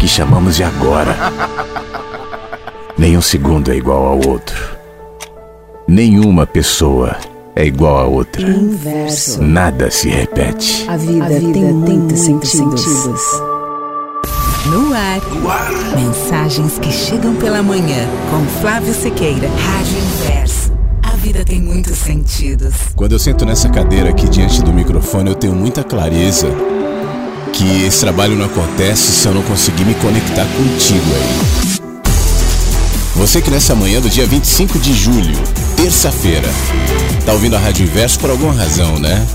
que chamamos de agora? Nenhum segundo é igual ao outro. Nenhuma pessoa é igual a outra. Inverso. Nada se repete. A vida, a vida tem, muitos sentidos. sentidos. No ar. no ar. Mensagens que chegam pela manhã. Com Flávio Sequeira. Rádio Inverso. A vida tem muitos sentidos. Quando eu sento nessa cadeira aqui diante do microfone, eu tenho muita clareza que esse trabalho não acontece se eu não conseguir me conectar contigo aí. Você que nessa manhã do dia 25 de julho, terça-feira, tá ouvindo a Rádio Inverso por alguma razão, né?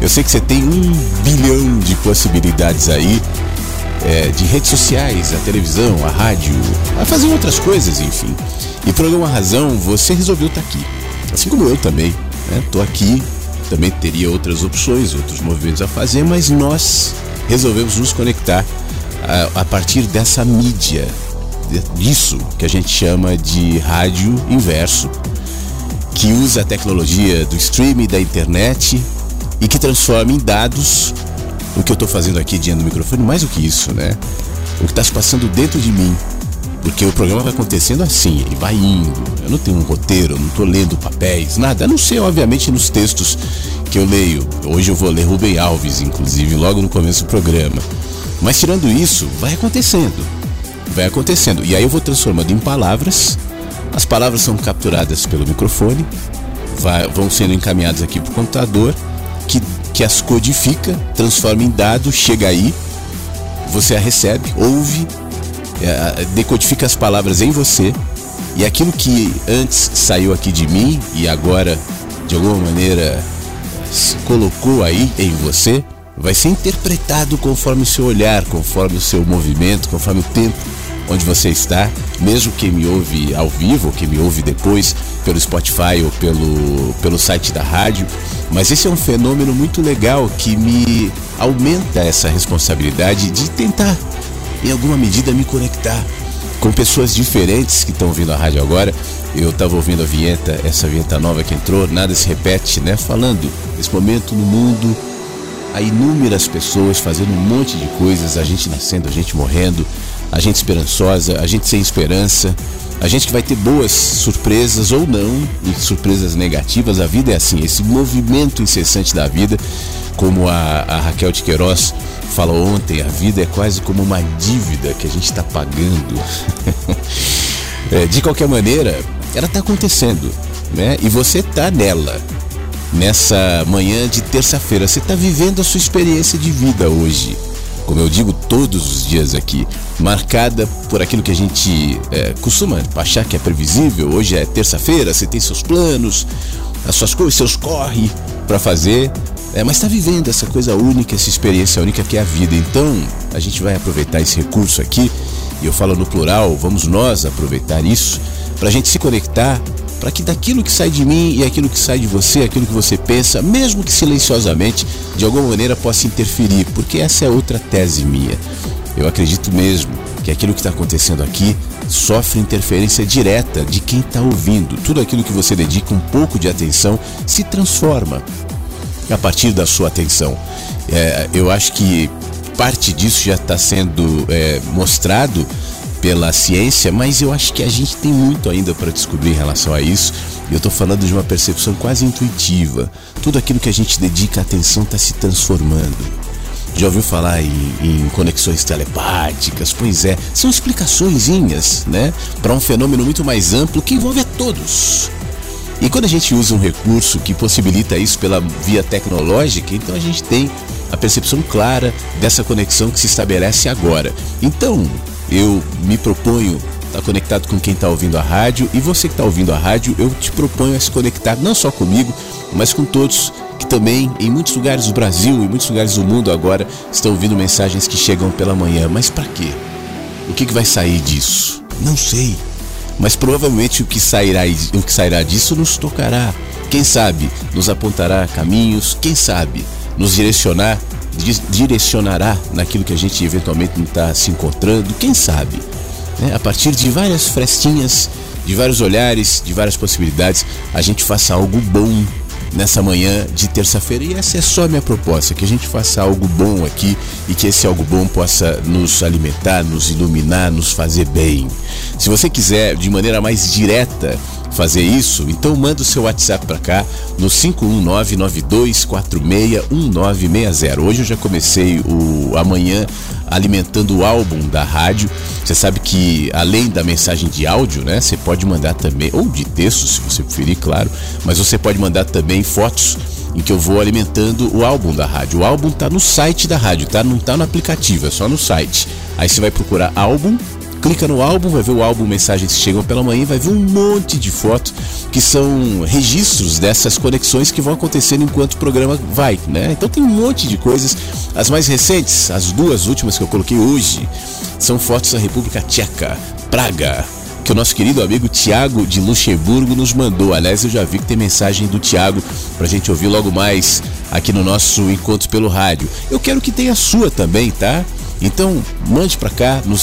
Eu sei que você tem um bilhão de possibilidades aí, é, de redes sociais, a televisão, a rádio, a fazer outras coisas, enfim. E por alguma razão você resolveu estar tá aqui. Assim como eu também, né? Tô aqui, também teria outras opções, outros movimentos a fazer, mas nós resolvemos nos conectar a, a partir dessa mídia, disso que a gente chama de rádio inverso, que usa a tecnologia do streaming da internet e que transforma em dados o que eu estou fazendo aqui diante do microfone, mais do que isso, né? O que está se passando dentro de mim. Porque o programa vai acontecendo assim, ele vai indo. Eu não tenho um roteiro, não estou lendo papéis, nada. A não ser, obviamente, nos textos que eu leio. Hoje eu vou ler Rubem Alves, inclusive, logo no começo do programa. Mas tirando isso, vai acontecendo vai acontecendo. E aí eu vou transformando em palavras. As palavras são capturadas pelo microfone, vai, vão sendo encaminhadas aqui para o computador, que, que as codifica, transforma em dado, chega aí, você a recebe, ouve, decodifica as palavras em você, e aquilo que antes saiu aqui de mim e agora de alguma maneira se colocou aí em você, vai ser interpretado conforme o seu olhar, conforme o seu movimento, conforme o tempo onde você está, mesmo quem me ouve ao vivo, quem me ouve depois pelo Spotify ou pelo, pelo site da rádio. Mas esse é um fenômeno muito legal que me aumenta essa responsabilidade de tentar, em alguma medida, me conectar com pessoas diferentes que estão ouvindo a rádio agora. Eu estava ouvindo a vinheta, essa vinheta nova que entrou, nada se repete, né? Falando nesse momento no mundo, há inúmeras pessoas fazendo um monte de coisas, a gente nascendo, a gente morrendo, a gente esperançosa, a gente sem esperança, a gente que vai ter boas surpresas ou não, e surpresas negativas. A vida é assim, esse movimento incessante da vida, como a, a Raquel de Queiroz falou ontem, a vida é quase como uma dívida que a gente está pagando. é, de qualquer maneira, ela está acontecendo, né? E você está nela. Nessa manhã de terça-feira, você está vivendo a sua experiência de vida hoje como eu digo todos os dias aqui, marcada por aquilo que a gente é, costuma achar que é previsível. Hoje é terça-feira, você tem seus planos, as suas coisas, seus corre para fazer, é, mas está vivendo essa coisa única, essa experiência única que é a vida. Então, a gente vai aproveitar esse recurso aqui, e eu falo no plural, vamos nós aproveitar isso, para a gente se conectar para que daquilo que sai de mim e aquilo que sai de você, aquilo que você pensa, mesmo que silenciosamente, de alguma maneira possa interferir, porque essa é outra tese minha. Eu acredito mesmo que aquilo que está acontecendo aqui sofre interferência direta de quem está ouvindo. Tudo aquilo que você dedica um pouco de atenção se transforma a partir da sua atenção. É, eu acho que parte disso já está sendo é, mostrado pela ciência, mas eu acho que a gente tem muito ainda para descobrir em relação a isso. Eu estou falando de uma percepção quase intuitiva. Tudo aquilo que a gente dedica atenção está se transformando. Já ouviu falar em, em, conexões telepáticas? Pois é, são explicaçõezinhas, né? Para um fenômeno muito mais amplo que envolve a todos. E quando a gente usa um recurso que possibilita isso pela via tecnológica, então a gente tem a percepção clara dessa conexão que se estabelece agora. Então, eu me proponho estar tá conectado com quem está ouvindo a rádio e você que está ouvindo a rádio, eu te proponho a se conectar não só comigo, mas com todos que também em muitos lugares do Brasil e muitos lugares do mundo agora estão ouvindo mensagens que chegam pela manhã. Mas para quê? O que, que vai sair disso? Não sei. Mas provavelmente o que sairá, o que sairá disso nos tocará. Quem sabe nos apontará caminhos, quem sabe nos direcionar direcionará naquilo que a gente eventualmente não está se encontrando, quem sabe? Né? A partir de várias frestinhas, de vários olhares, de várias possibilidades, a gente faça algo bom nessa manhã de terça-feira. E essa é só a minha proposta: que a gente faça algo bom aqui e que esse algo bom possa nos alimentar, nos iluminar, nos fazer bem. Se você quiser de maneira mais direta fazer isso, então manda o seu WhatsApp para cá no 51992461960. Hoje eu já comecei o amanhã alimentando o álbum da rádio. Você sabe que além da mensagem de áudio, né, você pode mandar também ou de texto, se você preferir, claro, mas você pode mandar também fotos em que eu vou alimentando o álbum da rádio. O álbum tá no site da rádio, tá? Não tá no aplicativo, é só no site. Aí você vai procurar álbum clica no álbum, vai ver o álbum Mensagens que Chegam pela Manhã, vai ver um monte de fotos que são registros dessas conexões que vão acontecendo enquanto o programa vai, né? Então tem um monte de coisas. As mais recentes, as duas últimas que eu coloquei hoje, são fotos da República Tcheca, Praga, que o nosso querido amigo Tiago de Luxemburgo nos mandou. Aliás, eu já vi que tem mensagem do Tiago pra gente ouvir logo mais aqui no nosso encontro pelo rádio. Eu quero que tenha a sua também, tá? Então, mande para cá no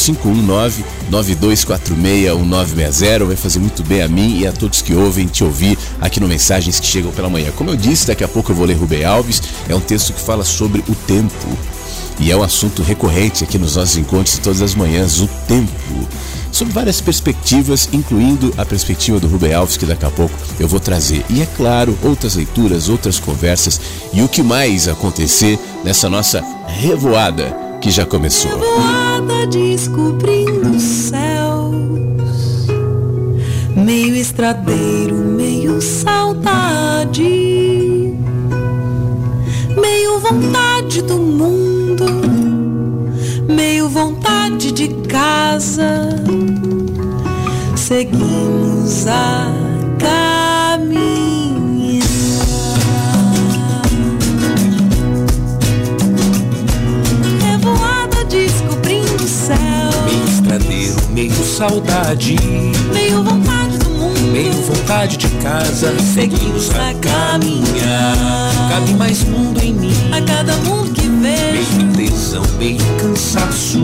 519-9246-1960. Vai fazer muito bem a mim e a todos que ouvem te ouvir aqui no Mensagens que Chegam pela Manhã. Como eu disse, daqui a pouco eu vou ler Rubem Alves. É um texto que fala sobre o tempo. E é um assunto recorrente aqui nos nossos encontros todas as manhãs, o tempo. Sob várias perspectivas, incluindo a perspectiva do Rubem Alves, que daqui a pouco eu vou trazer. E é claro, outras leituras, outras conversas e o que mais acontecer nessa nossa revoada que já começou. Descobrindo céus, meio estradeiro, meio saudade, meio vontade do mundo, meio vontade de casa. Seguimos a Meio saudade, meio vontade do mundo, meio vontade de casa. Seguimos a caminhar. Cabe mais mundo em mim. A cada mundo que vejo. Meio tesão, meio cansaço.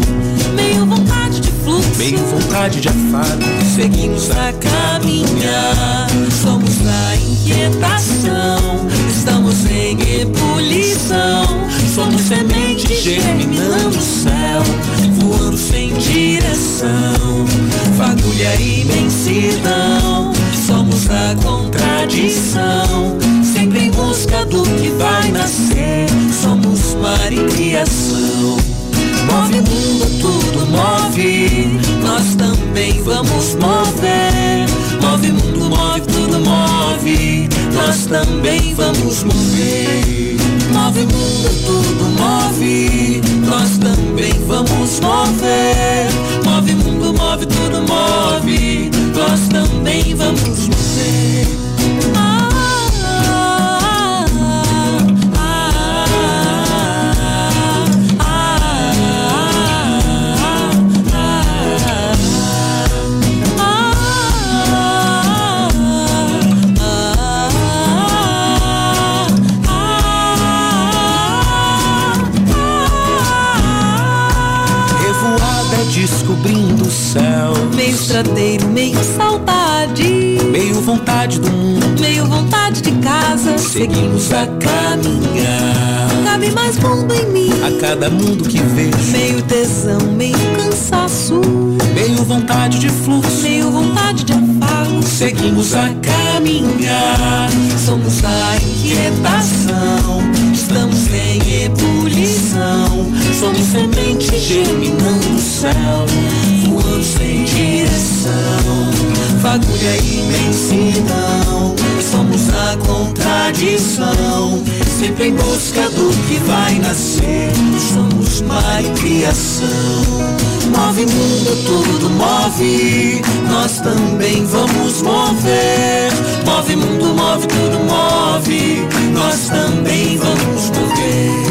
Meio vontade de fluxo. Meio vontade de afado. Seguimos a caminhar. Somos a inquietação. Estamos em ebulição. Somos semente germinando o céu. Voando sem direção fagulha e imensidão. Somos a contradição, sempre em busca do que vai nascer. Somos mar e criação. Move mundo, tudo move. Nós também vamos mover. Move mundo, move, tudo move. Nós também vamos mover. Move mundo, tudo move. Nós também vamos mover. Move mundo, move, tudo move. Nós também vamos mover. Verdadeiro, meio saudade, meio vontade do mundo, meio vontade de casa. Seguimos a caminhar. Cabe mais mundo em mim. A cada mundo que vejo, meio tesão, meio cansaço, meio vontade de fluxo, meio vontade de afago. Seguimos a caminhar. Somos a inquietação. Estamos em ebulição. Somos semente germinando no céu, sem direção. Fagulha e imensidão. Somos a contradição. Sempre em busca do que vai nascer. Somos mar criação. Move mundo, tudo move. Nós também vamos mover. Move mundo, move, tudo move. Nós também vamos mover.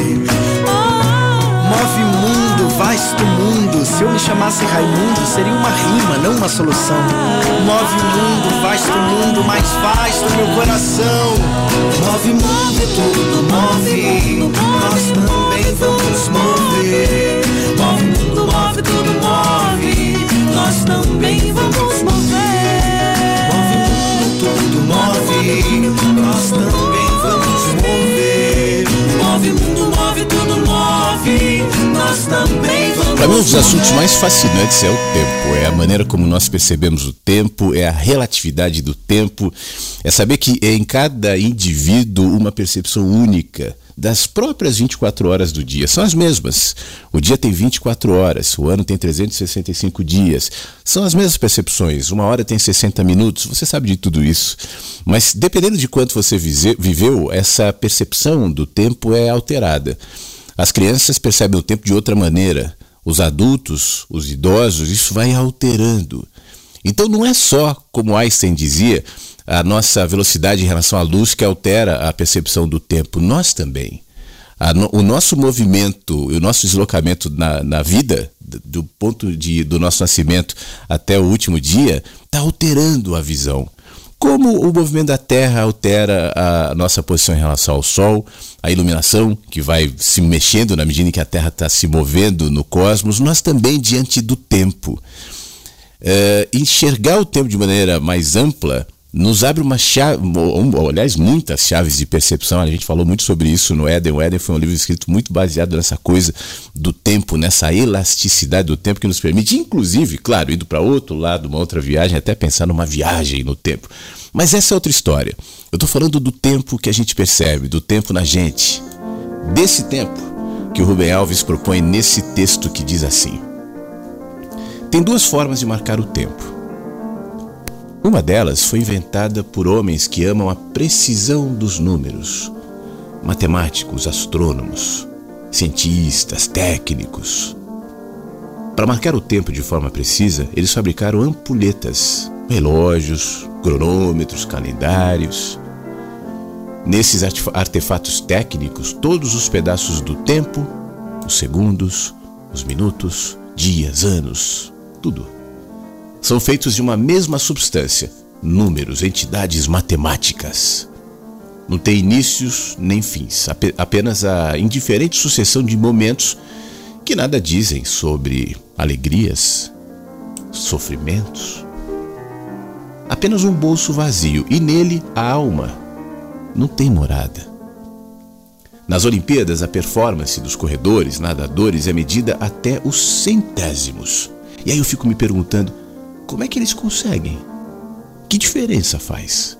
Move vasto mundo. Se eu me chamasse Raimundo, seria uma rima, não uma solução. Move mundo, vasto mundo, mais vasto meu coração. Move mundo, tudo move. Nós também vamos mover. Move mundo, move, tudo Para mim, um dos assuntos mais fascinantes é o tempo. É a maneira como nós percebemos o tempo, é a relatividade do tempo, é saber que é em cada indivíduo uma percepção única das próprias 24 horas do dia. São as mesmas. O dia tem 24 horas, o ano tem 365 dias. São as mesmas percepções. Uma hora tem 60 minutos, você sabe de tudo isso. Mas dependendo de quanto você viveu, essa percepção do tempo é alterada. As crianças percebem o tempo de outra maneira. Os adultos, os idosos, isso vai alterando. Então não é só, como Einstein dizia, a nossa velocidade em relação à luz que altera a percepção do tempo. Nós também. No, o nosso movimento, o nosso deslocamento na, na vida, do ponto de, do nosso nascimento até o último dia, está alterando a visão. Como o movimento da Terra altera a nossa posição em relação ao Sol, a iluminação que vai se mexendo na medida em que a Terra está se movendo no cosmos, nós também diante do tempo. É, enxergar o tempo de maneira mais ampla nos abre uma chave, aliás, muitas chaves de percepção. A gente falou muito sobre isso no Éden. O Éden foi um livro escrito muito baseado nessa coisa do tempo, nessa elasticidade do tempo que nos permite, inclusive, claro, indo para outro lado, uma outra viagem, até pensar numa viagem no tempo. Mas essa é outra história. Eu estou falando do tempo que a gente percebe, do tempo na gente. Desse tempo que o Rubem Alves propõe nesse texto que diz assim: Tem duas formas de marcar o tempo. Uma delas foi inventada por homens que amam a precisão dos números. Matemáticos, astrônomos, cientistas, técnicos. Para marcar o tempo de forma precisa, eles fabricaram ampulhetas, relógios, cronômetros, calendários. Nesses artefatos técnicos, todos os pedaços do tempo, os segundos, os minutos, dias, anos, tudo são feitos de uma mesma substância, números, entidades matemáticas. Não tem inícios nem fins, apenas a indiferente sucessão de momentos que nada dizem sobre alegrias, sofrimentos. Apenas um bolso vazio e nele a alma não tem morada. Nas Olimpíadas, a performance dos corredores, nadadores é medida até os centésimos. E aí eu fico me perguntando como é que eles conseguem? Que diferença faz?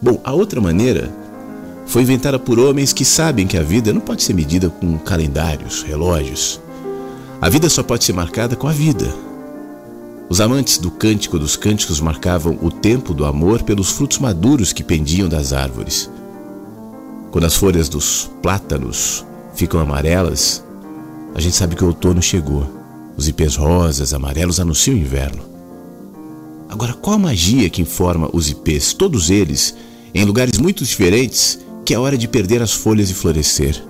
Bom, a outra maneira foi inventada por homens que sabem que a vida não pode ser medida com calendários, relógios. A vida só pode ser marcada com a vida. Os amantes do cântico dos cânticos marcavam o tempo do amor pelos frutos maduros que pendiam das árvores. Quando as folhas dos plátanos ficam amarelas, a gente sabe que o outono chegou. Os ipês rosas, amarelos anunciam o inverno. Agora, qual a magia que informa os ipês, todos eles, em lugares muito diferentes, que é hora de perder as folhas e florescer?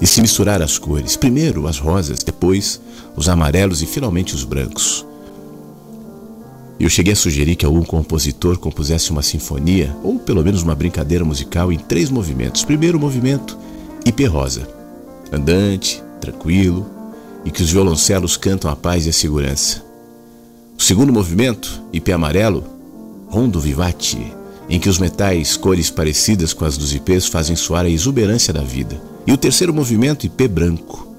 E se misturar as cores, primeiro as rosas, depois os amarelos e finalmente os brancos. Eu cheguei a sugerir que algum compositor compusesse uma sinfonia, ou pelo menos uma brincadeira musical, em três movimentos. Primeiro movimento, ipê rosa, andante, tranquilo, e que os violoncelos cantam a paz e a segurança. O segundo movimento, IP amarelo, Rondo Vivati, em que os metais, cores parecidas com as dos IPs, fazem soar a exuberância da vida. E o terceiro movimento, IP branco,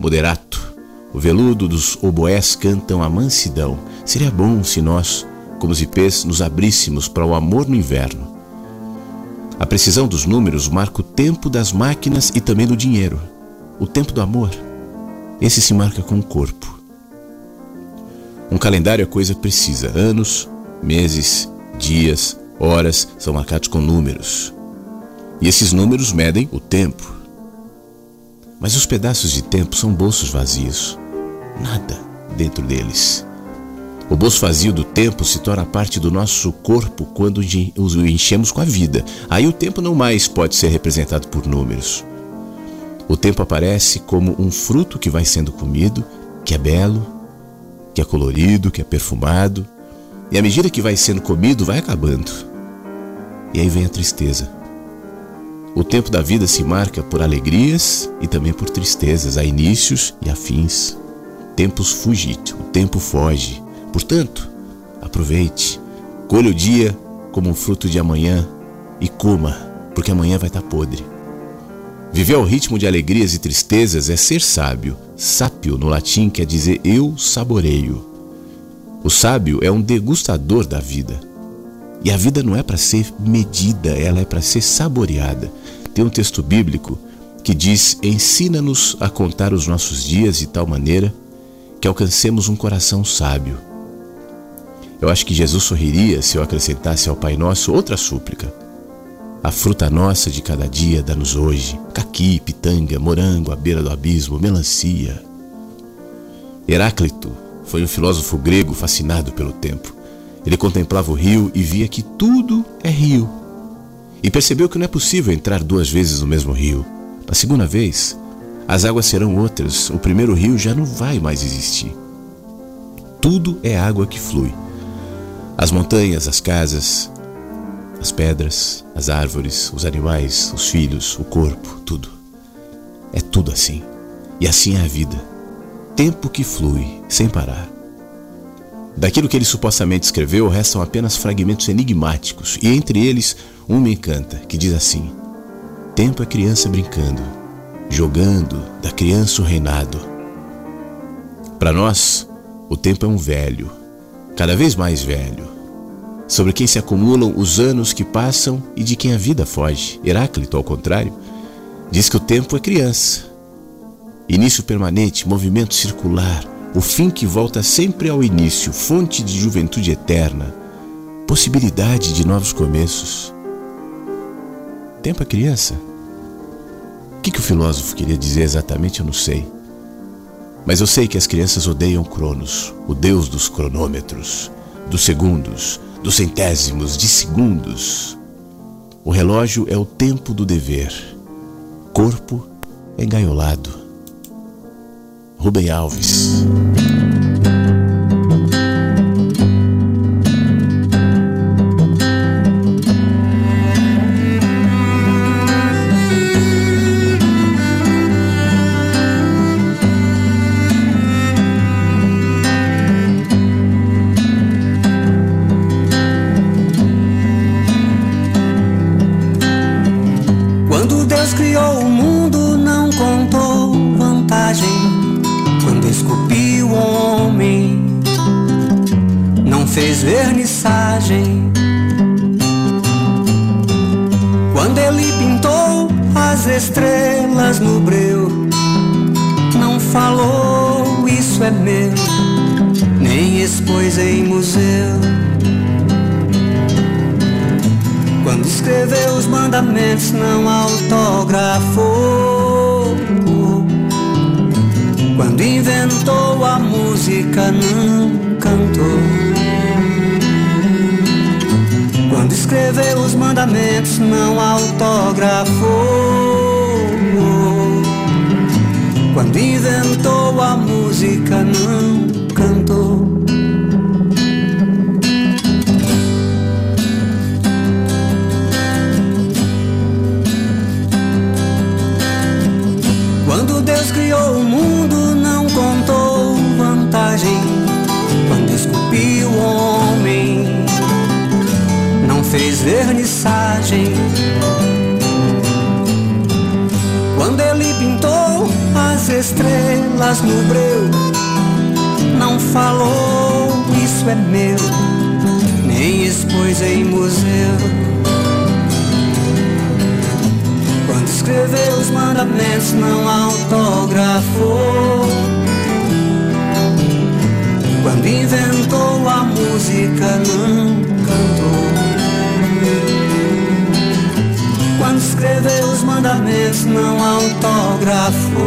Moderato, o veludo dos oboés cantam a mansidão. Seria bom se nós, como os IPs, nos abríssemos para o amor no inverno. A precisão dos números marca o tempo das máquinas e também do dinheiro. O tempo do amor. Esse se marca com o corpo. Um calendário é coisa precisa. Anos, meses, dias, horas são marcados com números. E esses números medem o tempo. Mas os pedaços de tempo são bolsos vazios. Nada dentro deles. O bolso vazio do tempo se torna parte do nosso corpo quando o enchemos com a vida. Aí o tempo não mais pode ser representado por números. O tempo aparece como um fruto que vai sendo comido, que é belo, que é colorido, que é perfumado, e à medida que vai sendo comido, vai acabando. E aí vem a tristeza. O tempo da vida se marca por alegrias e também por tristezas, a inícios e a fins. Tempos fugit, o tempo foge. Portanto, aproveite, colha o dia como um fruto de amanhã e coma, porque amanhã vai estar podre. Viver ao ritmo de alegrias e tristezas é ser sábio. Sápio, no latim, quer dizer eu saboreio. O sábio é um degustador da vida. E a vida não é para ser medida, ela é para ser saboreada. Tem um texto bíblico que diz: Ensina-nos a contar os nossos dias de tal maneira que alcancemos um coração sábio. Eu acho que Jesus sorriria se eu acrescentasse ao Pai Nosso outra súplica. A fruta nossa de cada dia dá-nos hoje: caqui, pitanga, morango à beira do abismo, melancia. Heráclito foi um filósofo grego fascinado pelo tempo. Ele contemplava o rio e via que tudo é rio. E percebeu que não é possível entrar duas vezes no mesmo rio. Na segunda vez, as águas serão outras, o primeiro rio já não vai mais existir. Tudo é água que flui. As montanhas, as casas, as pedras, as árvores, os animais, os filhos, o corpo, tudo. É tudo assim. E assim é a vida. Tempo que flui sem parar. Daquilo que ele supostamente escreveu, restam apenas fragmentos enigmáticos, e entre eles um me encanta, que diz assim: Tempo é criança brincando, jogando, da criança o reinado. Para nós, o tempo é um velho, cada vez mais velho, sobre quem se acumulam os anos que passam e de quem a vida foge. Heráclito, ao contrário, diz que o tempo é criança. Início permanente, movimento circular, o fim que volta sempre ao início, fonte de juventude eterna, possibilidade de novos começos. Tempo é criança? O que, que o filósofo queria dizer exatamente, eu não sei. Mas eu sei que as crianças odeiam Cronos, o deus dos cronômetros, dos segundos, dos centésimos de segundos. O relógio é o tempo do dever. Corpo é engaiolado. Rubem Alves. Quando escreveu os mandamentos, não autografou. Quando inventou a música, não cantou. Quando escreveu os mandamentos, não autografou. Quando inventou a música, não fez vernissagem. Quando ele pintou as estrelas no breu, não falou isso é meu, nem expôs em museu. Quando escreveu os mandamentos, não autografou. Quando inventou a música, não cantou. Quando escreveu os mandamentos, não autografou.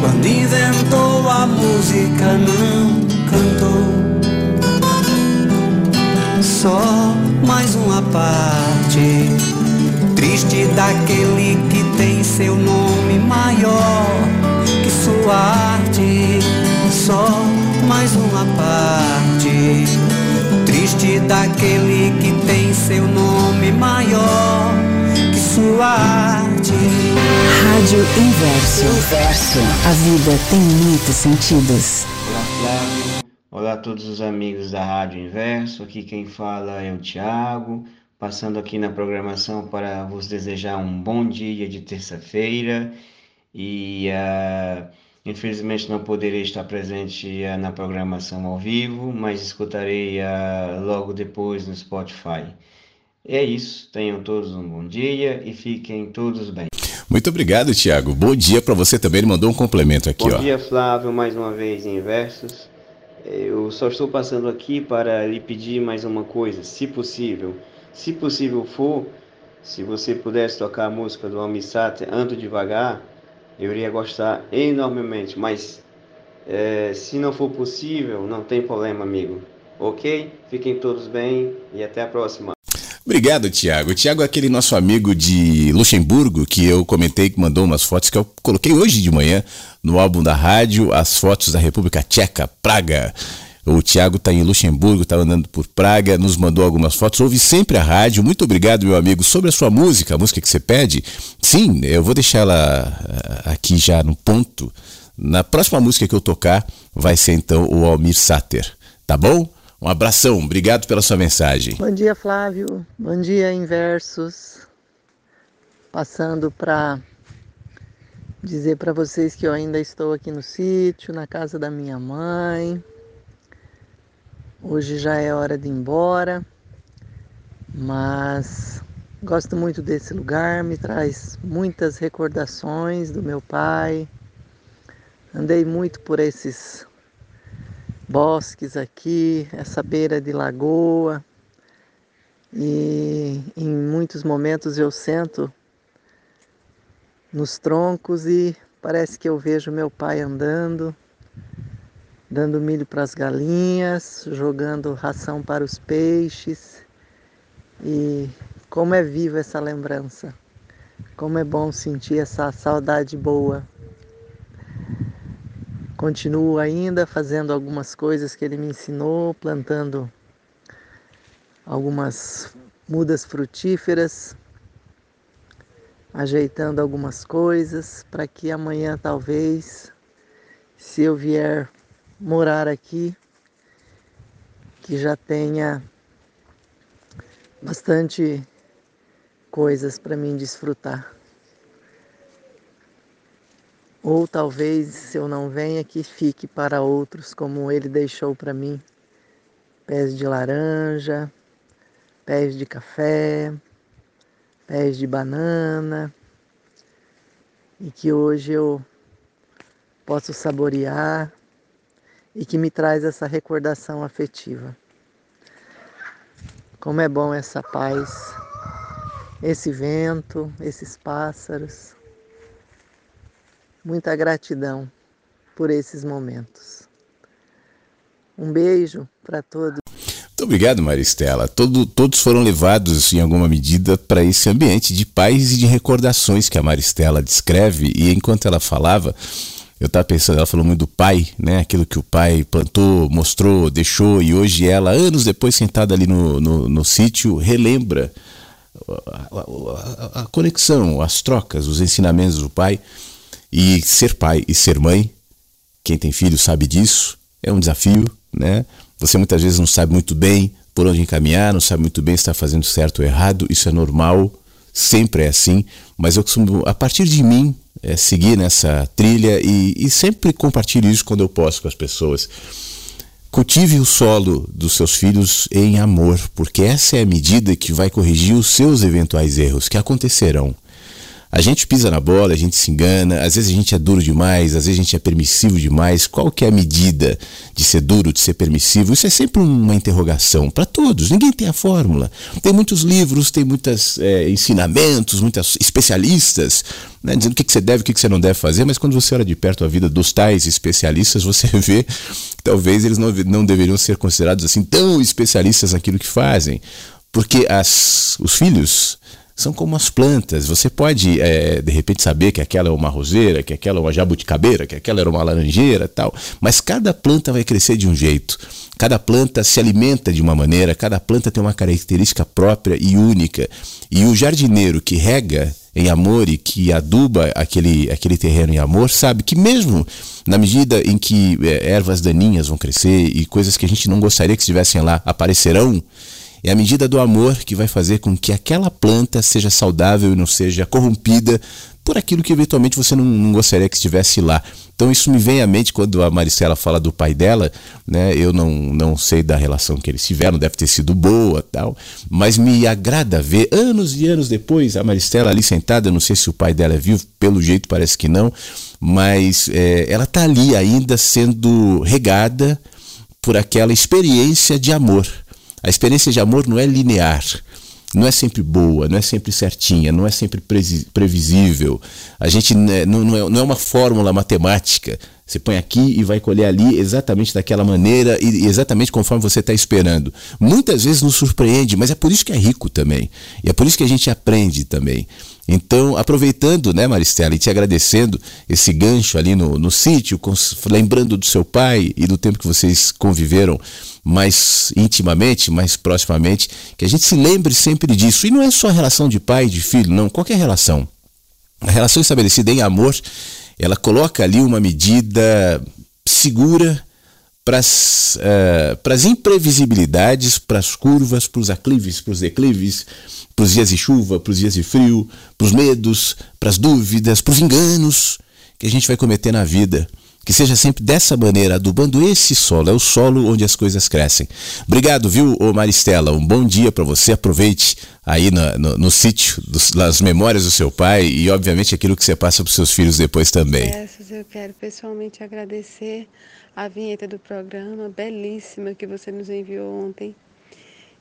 Quando inventou a música, não cantou. Só mais uma parte triste daquele que tem seu nome maior que sua arte. Só mais uma parte triste daquele que tem seu nome maior que sua arte. Rádio Inverso. Inverso. A vida tem muitos sentidos. Olá, Flávio. Olá a todos os amigos da Rádio Inverso. Aqui quem fala é o Tiago, passando aqui na programação para vos desejar um bom dia de terça-feira e uh, infelizmente não poderei estar presente uh, na programação ao vivo, mas escutarei uh, logo depois no Spotify. É isso, tenham todos um bom dia e fiquem todos bem. Muito obrigado, Tiago. Bom dia para você também. Ele mandou um complemento aqui, bom ó. dia, Flávio, mais uma vez em Versos. Eu só estou passando aqui para lhe pedir mais uma coisa, se possível. Se possível for, se você pudesse tocar a música do Almissate, Ando Devagar, eu iria gostar enormemente. Mas é, se não for possível, não tem problema, amigo. Ok? Fiquem todos bem e até a próxima. Obrigado, Tiago. Tiago é aquele nosso amigo de Luxemburgo que eu comentei que mandou umas fotos que eu coloquei hoje de manhã no álbum da rádio, as fotos da República Tcheca, Praga. O Tiago está em Luxemburgo, está andando por Praga, nos mandou algumas fotos, ouve sempre a rádio. Muito obrigado, meu amigo. Sobre a sua música, a música que você pede, sim, eu vou deixar ela aqui já no ponto. Na próxima música que eu tocar, vai ser então o Almir Sater, tá bom? Um abração, obrigado pela sua mensagem. Bom dia, Flávio. Bom dia, Inversos. Passando para dizer para vocês que eu ainda estou aqui no sítio, na casa da minha mãe. Hoje já é hora de ir embora, mas gosto muito desse lugar, me traz muitas recordações do meu pai. Andei muito por esses bosques aqui, essa beira de lagoa. E em muitos momentos eu sento nos troncos e parece que eu vejo meu pai andando, dando milho para as galinhas, jogando ração para os peixes. E como é viva essa lembrança. Como é bom sentir essa saudade boa. Continuo ainda fazendo algumas coisas que ele me ensinou, plantando algumas mudas frutíferas, ajeitando algumas coisas para que amanhã talvez, se eu vier morar aqui, que já tenha bastante coisas para mim desfrutar. Ou talvez, se eu não venha, que fique para outros, como ele deixou para mim: pés de laranja, pés de café, pés de banana, e que hoje eu posso saborear e que me traz essa recordação afetiva. Como é bom essa paz, esse vento, esses pássaros muita gratidão por esses momentos. Um beijo para todos. Muito obrigado, Maristela. Todo, todos foram levados, em alguma medida, para esse ambiente de paz e de recordações que a Maristela descreve. E enquanto ela falava, eu estava pensando, ela falou muito do pai, né? Aquilo que o pai plantou, mostrou, deixou, e hoje ela, anos depois, sentada ali no, no, no sítio, relembra a, a, a, conexão, as trocas, os ensinamentos do pai. E ser pai e ser mãe, quem tem filho sabe disso, é um desafio, né? Você muitas vezes não sabe muito bem por onde encaminhar, não sabe muito bem se está fazendo certo ou errado, isso é normal, sempre é assim, mas eu costumo, a partir de mim, é, seguir nessa trilha e, e sempre compartilho isso quando eu posso com as pessoas. Cultive o solo dos seus filhos em amor, porque essa é a medida que vai corrigir os seus eventuais erros que acontecerão. A gente pisa na bola, a gente se engana, às vezes a gente é duro demais, às vezes a gente é permissivo demais. Qual que é a medida de ser duro, de ser permissivo? Isso é sempre uma interrogação para todos. Ninguém tem a fórmula. Tem muitos livros, tem muitos é, ensinamentos, muitos especialistas né, dizendo o que, que você deve, o que, que você não deve fazer, mas quando você olha de perto a vida dos tais especialistas, você vê talvez eles não, não deveriam ser considerados assim tão especialistas naquilo que fazem. Porque as, os filhos são como as plantas. Você pode, é, de repente, saber que aquela é uma roseira, que aquela é uma jabuticabeira, que aquela era uma laranjeira tal. Mas cada planta vai crescer de um jeito. Cada planta se alimenta de uma maneira, cada planta tem uma característica própria e única. E o jardineiro que rega em amor e que aduba aquele, aquele terreno em amor, sabe que mesmo na medida em que é, ervas daninhas vão crescer e coisas que a gente não gostaria que estivessem lá aparecerão, é a medida do amor que vai fazer com que aquela planta seja saudável e não seja corrompida por aquilo que eventualmente você não, não, gostaria que estivesse lá. Então isso me vem à mente quando a Maricela fala do pai dela, né? Eu não, não sei da relação que eles tiveram, deve ter sido boa, tal, mas me agrada ver anos e anos depois a Maricela ali sentada, não sei se o pai dela é vivo, pelo jeito parece que não, mas é, ela está ali ainda sendo regada por aquela experiência de amor a experiência de amor não é linear, não é sempre boa, não é sempre certinha, não é sempre previsível. A gente né, é, não é uma fórmula matemática. Você põe aqui e vai colher ali exatamente daquela maneira e exatamente conforme você está esperando. Muitas vezes nos surpreende, mas é por isso que é rico também. E é por isso que a gente aprende também. Então, aproveitando, né, Maristela, e te agradecendo esse gancho ali no, no sítio, lembrando do seu pai e do tempo que vocês conviveram mais intimamente, mais proximamente, que a gente se lembre sempre disso. E não é só a relação de pai e de filho, não, qualquer relação. A relação estabelecida em amor, ela coloca ali uma medida segura para as uh, imprevisibilidades, para as curvas, para os aclives, para os declives, para os dias de chuva, para os dias de frio, para os medos, para as dúvidas, para os enganos que a gente vai cometer na vida. Que seja sempre dessa maneira, adubando esse solo, é o solo onde as coisas crescem. Obrigado, viu, Maristela? Um bom dia para você. Aproveite aí no, no, no sítio, das memórias do seu pai e, obviamente, aquilo que você passa para os seus filhos depois também. Eu quero pessoalmente agradecer a vinheta do programa, belíssima, que você nos enviou ontem.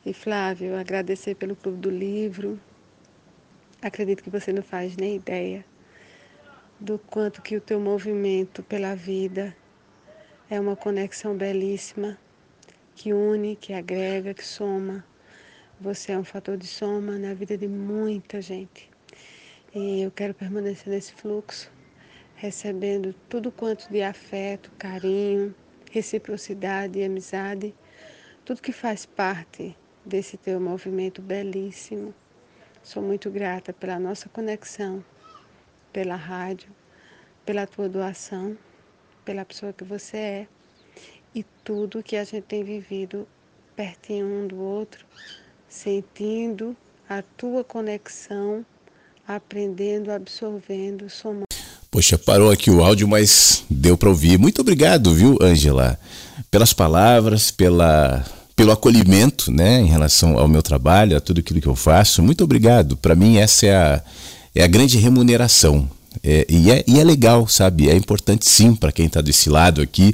E Flávio, agradecer pelo Clube do Livro. Acredito que você não faz nem ideia do quanto que o teu movimento pela vida é uma conexão belíssima que une, que agrega, que soma. Você é um fator de soma na vida de muita gente. E eu quero permanecer nesse fluxo, recebendo tudo quanto de afeto, carinho, reciprocidade e amizade, tudo que faz parte desse teu movimento belíssimo. Sou muito grata pela nossa conexão, pela rádio, pela tua doação, pela pessoa que você é e tudo que a gente tem vivido pertinho um do outro, sentindo a tua conexão, aprendendo, absorvendo, somando. Poxa, parou aqui o áudio, mas deu para ouvir. Muito obrigado, viu, Ângela, pelas palavras, pela pelo acolhimento, né, em relação ao meu trabalho, a tudo aquilo que eu faço. Muito obrigado. Para mim essa é a, é a grande remuneração. É, e, é, e é legal, sabe? É importante sim para quem está desse lado aqui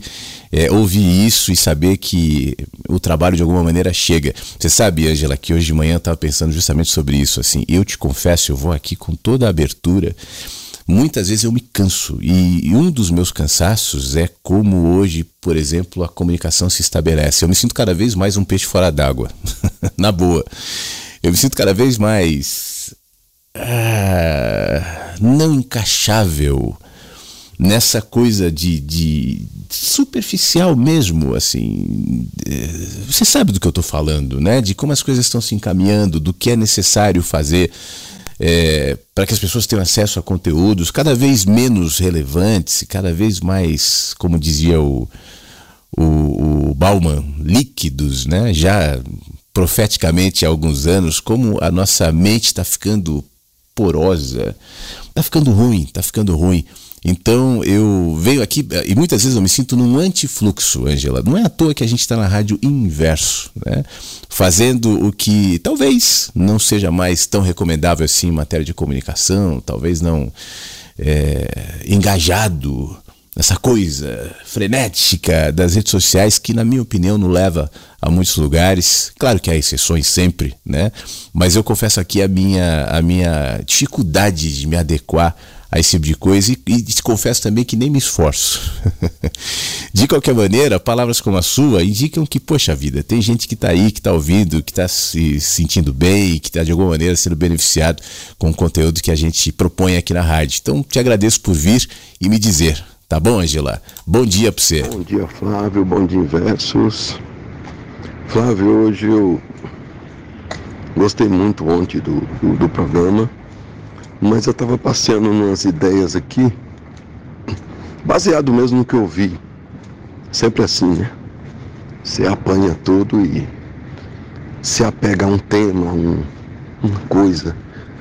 é, ouvir isso e saber que o trabalho de alguma maneira chega. Você sabe, Angela, que hoje de manhã eu estava pensando justamente sobre isso. Assim, eu te confesso, eu vou aqui com toda a abertura muitas vezes eu me canso. E, um dos meus cansaços é como hoje, por exemplo, a comunicação se estabelece. Eu me sinto cada vez mais um peixe fora d'água. Na boa. Eu me sinto cada vez mais. Ah, não encaixável nessa coisa de, de, superficial mesmo, assim. Eh, você sabe do que eu estou falando, né? De como as coisas estão se encaminhando, do que é necessário fazer é, para que as pessoas tenham acesso a conteúdos cada vez menos relevantes, cada vez mais, como dizia o, o, o Bauman líquidos, né? Já profeticamente há alguns anos, como a nossa mente está ficando porosa, está ficando ruim, está ficando ruim. Então eu venho aqui e muitas vezes eu me sinto num antifluxo, Angela. Não é à toa que a gente está na rádio inverso, né? fazendo o que talvez não seja mais tão recomendável assim em matéria de comunicação, talvez não é, engajado nessa coisa frenética das redes sociais que, na minha opinião, não leva a muitos lugares. Claro que há exceções sempre, né? Mas eu confesso aqui a minha, a minha dificuldade de me adequar a esse tipo de coisa e, e te confesso também que nem me esforço. de qualquer maneira, palavras como a sua indicam que, poxa vida, tem gente que está aí, que está ouvindo, que está se sentindo bem, que está de alguma maneira sendo beneficiado com o conteúdo que a gente propõe aqui na rádio. Então, te agradeço por vir e me dizer. Tá bom, Angela? Bom dia para você. Bom dia, Flávio. Bom dia, Inversos. Flávio, hoje eu gostei muito ontem do, do, do programa. Mas eu estava passeando umas ideias aqui, baseado mesmo no que eu vi. Sempre assim, né? Você apanha tudo e se apega a um tema, um, uma coisa,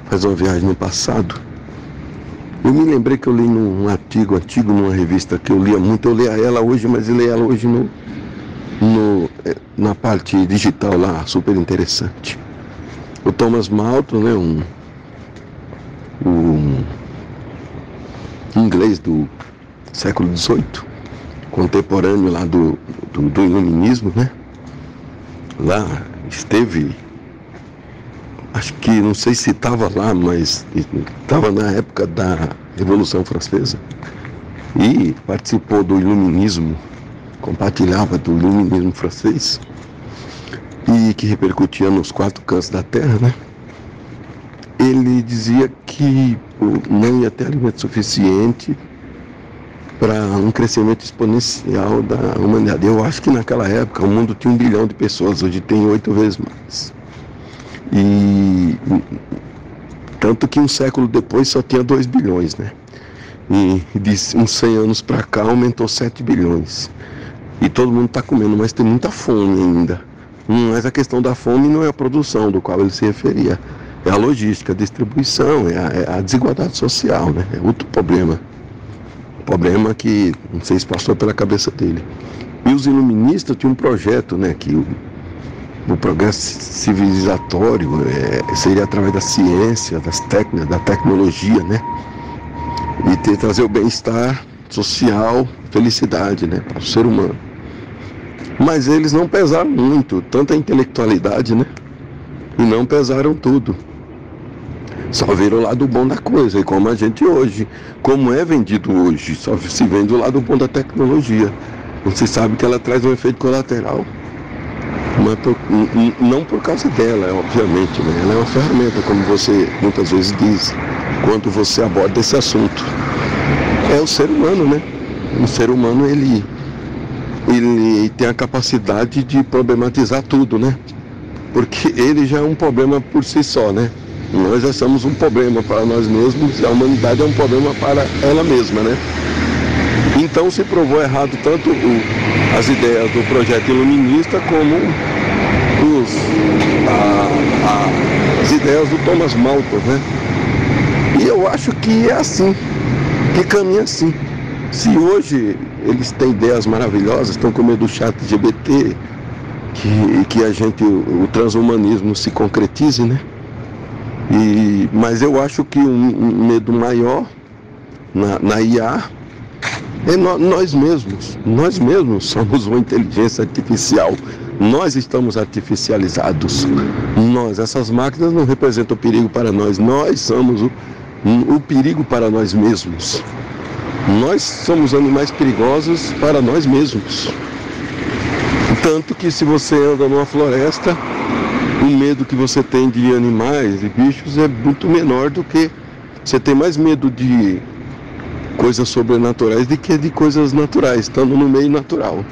faz uma viagem no passado. Eu me lembrei que eu li num artigo antigo, numa revista que eu lia muito, eu leio ela hoje, mas eu leio ela hoje no, no, eh, na parte digital lá, super interessante. O Thomas Malton, né, um o inglês do século XVIII, contemporâneo lá do, do, do iluminismo, né? Lá esteve, acho que não sei se estava lá, mas estava na época da Revolução Francesa e participou do iluminismo, compartilhava do iluminismo francês e que repercutia nos quatro cantos da terra, né? ele dizia que não ia ter alimento suficiente para um crescimento exponencial da humanidade. Eu acho que naquela época o mundo tinha um bilhão de pessoas, hoje tem oito vezes mais. E tanto que um século depois só tinha dois bilhões, né? E de uns 100 anos para cá aumentou 7 bilhões. E todo mundo está comendo, mas tem muita fome ainda. Mas a questão da fome não é a produção do qual ele se referia é a logística, a distribuição, é a, é a desigualdade social, né? É outro problema. Problema que não sei se passou pela cabeça dele. E os iluministas tinham um projeto, né? Que o, progresso civilizatório é, seria através da ciência, das técnicas, da tecnologia, né? E ter, trazer o bem-estar social, felicidade, né? Para o ser humano. Mas eles não pesaram muito, tanta intelectualidade, né? E não pesaram tudo. Só viram o lado bom da coisa. E como a gente hoje, como é vendido hoje, só se vende o lado bom da tecnologia. Você sabe que ela traz um efeito colateral. Mas por, não por causa dela, obviamente. Né? Ela é uma ferramenta, como você muitas vezes diz, quando você aborda esse assunto. É o ser humano, né? O ser humano, ele, ele tem a capacidade de problematizar tudo, né? Porque ele já é um problema por si só, né? Nós já somos um problema para nós mesmos a humanidade é um problema para ela mesma, né? Então se provou errado tanto o, as ideias do projeto iluminista como os, a, a, as ideias do Thomas Malthus, né? E eu acho que é assim, que caminha assim. Se hoje eles têm ideias maravilhosas, estão com medo do chat GBT, que, que a gente, o, o transhumanismo se concretize, né? E, mas eu acho que um, um medo maior na, na IA é no, nós mesmos. Nós mesmos somos uma inteligência artificial. Nós estamos artificializados. Nós, essas máquinas não representam perigo para nós. Nós somos o, o perigo para nós mesmos. Nós somos animais perigosos para nós mesmos. Tanto que se você anda numa floresta, o medo que você tem de animais e bichos é muito menor do que você tem mais medo de coisas sobrenaturais do que de coisas naturais, estando no meio natural.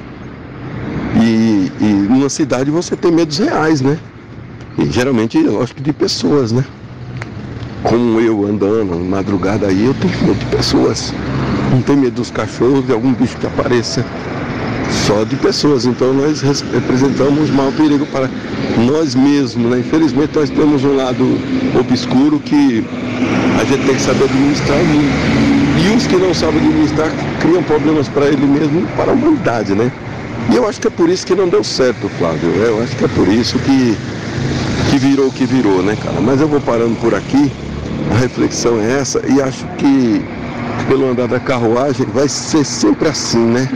E, e numa cidade você tem medos reais, né? E geralmente, lógico, de pessoas, né? Como eu andando, madrugada aí, eu tenho medo de pessoas. Não tenho medo dos cachorros, de algum bicho que apareça. só de pessoas. Então nós representamos maior perigo para nós mesmos. Né? Infelizmente nós temos um lado obscuro que a gente tem que saber administrar e, e os que não sabem administrar criam problemas para ele mesmo e para a humanidade, né? E eu acho que é por isso que não deu certo, Flávio. Eu acho que é por isso que, que virou o que virou, né, cara? Mas eu vou parando por aqui. A reflexão é essa e acho que pelo andar da carruagem vai ser sempre assim, né?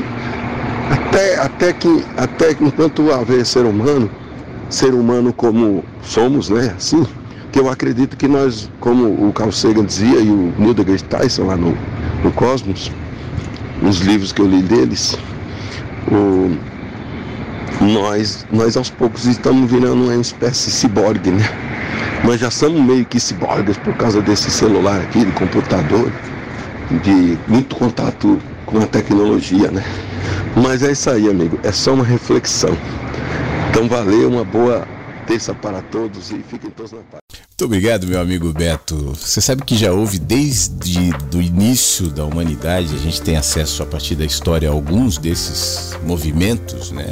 Até, até que até enquanto haver ser humano, ser humano como somos, né? Assim, que eu acredito que nós, como o Carl Sagan dizia e o Neil deGrasse Tyson lá no, no Cosmos, nos livros que eu li deles, o, nós, nós aos poucos estamos virando uma espécie ciborgue, né? Nós já somos meio que ciborgues por causa desse celular aqui, de computador, de muito contato com a tecnologia, né? Mas é isso aí, amigo. É só uma reflexão. Então valeu, uma boa terça para todos e fiquem todos na paz. Muito obrigado, meu amigo Beto. Você sabe que já houve desde o início da humanidade, a gente tem acesso a partir da história a alguns desses movimentos, né?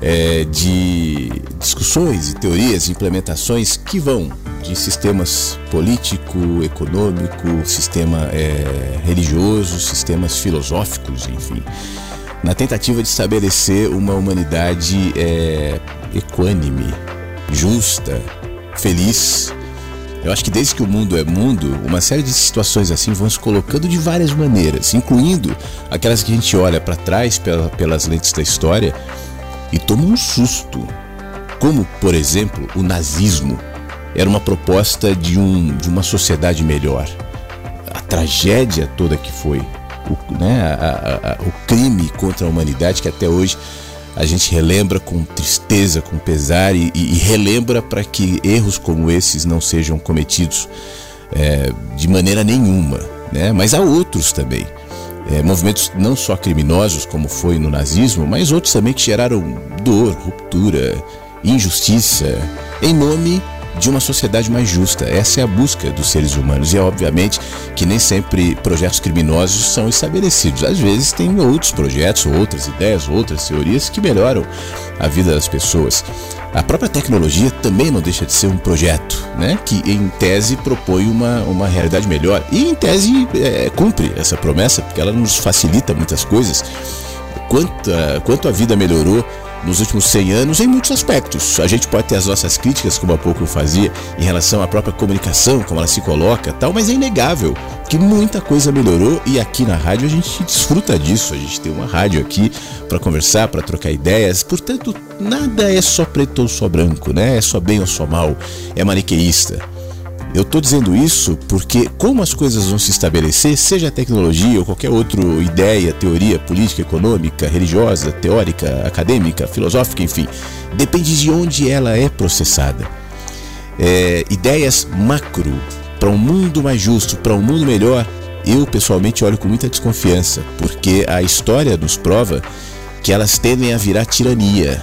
É, de discussões e teorias, implementações que vão de sistemas político, econômico, sistema é, religioso, sistemas filosóficos, enfim, na tentativa de estabelecer uma humanidade é, equânime, justa, feliz. Eu acho que desde que o mundo é mundo, uma série de situações assim vão se colocando de várias maneiras, incluindo aquelas que a gente olha para trás pela, pelas lentes da história e toma um susto. Como, por exemplo, o nazismo era uma proposta de, um, de uma sociedade melhor. A tragédia toda que foi, o, né, a, a, o crime contra a humanidade que até hoje a gente relembra com tristeza, com pesar e, e relembra para que erros como esses não sejam cometidos é, de maneira nenhuma. Né? Mas há outros também. É, movimentos não só criminosos, como foi no nazismo, mas outros também que geraram dor, ruptura, injustiça, em nome de uma sociedade mais justa. Essa é a busca dos seres humanos. E é obviamente que nem sempre projetos criminosos são estabelecidos. Às vezes tem outros projetos, outras ideias, outras teorias que melhoram a vida das pessoas. A própria tecnologia também não deixa de ser um projeto, né? Que em tese propõe uma, uma realidade melhor. E em tese é, cumpre essa promessa, porque ela nos facilita muitas coisas. Quanto a, quanto a vida melhorou nos últimos 100 anos em muitos aspectos. A gente pode ter as nossas críticas, como há pouco eu fazia, em relação à própria comunicação, como ela se coloca tal, mas é inegável que muita coisa melhorou e aqui na rádio a gente desfruta disso. A gente tem uma rádio aqui para conversar, para trocar ideias. Portanto, nada é só preto ou só branco, né? É só bem ou só mal, é maniqueísta. Eu estou dizendo isso porque, como as coisas vão se estabelecer, seja a tecnologia ou qualquer outra ideia, teoria política, econômica, religiosa, teórica, acadêmica, filosófica, enfim, depende de onde ela é processada. É, ideias macro para um mundo mais justo, para um mundo melhor, eu pessoalmente olho com muita desconfiança, porque a história nos prova que elas tendem a virar tirania,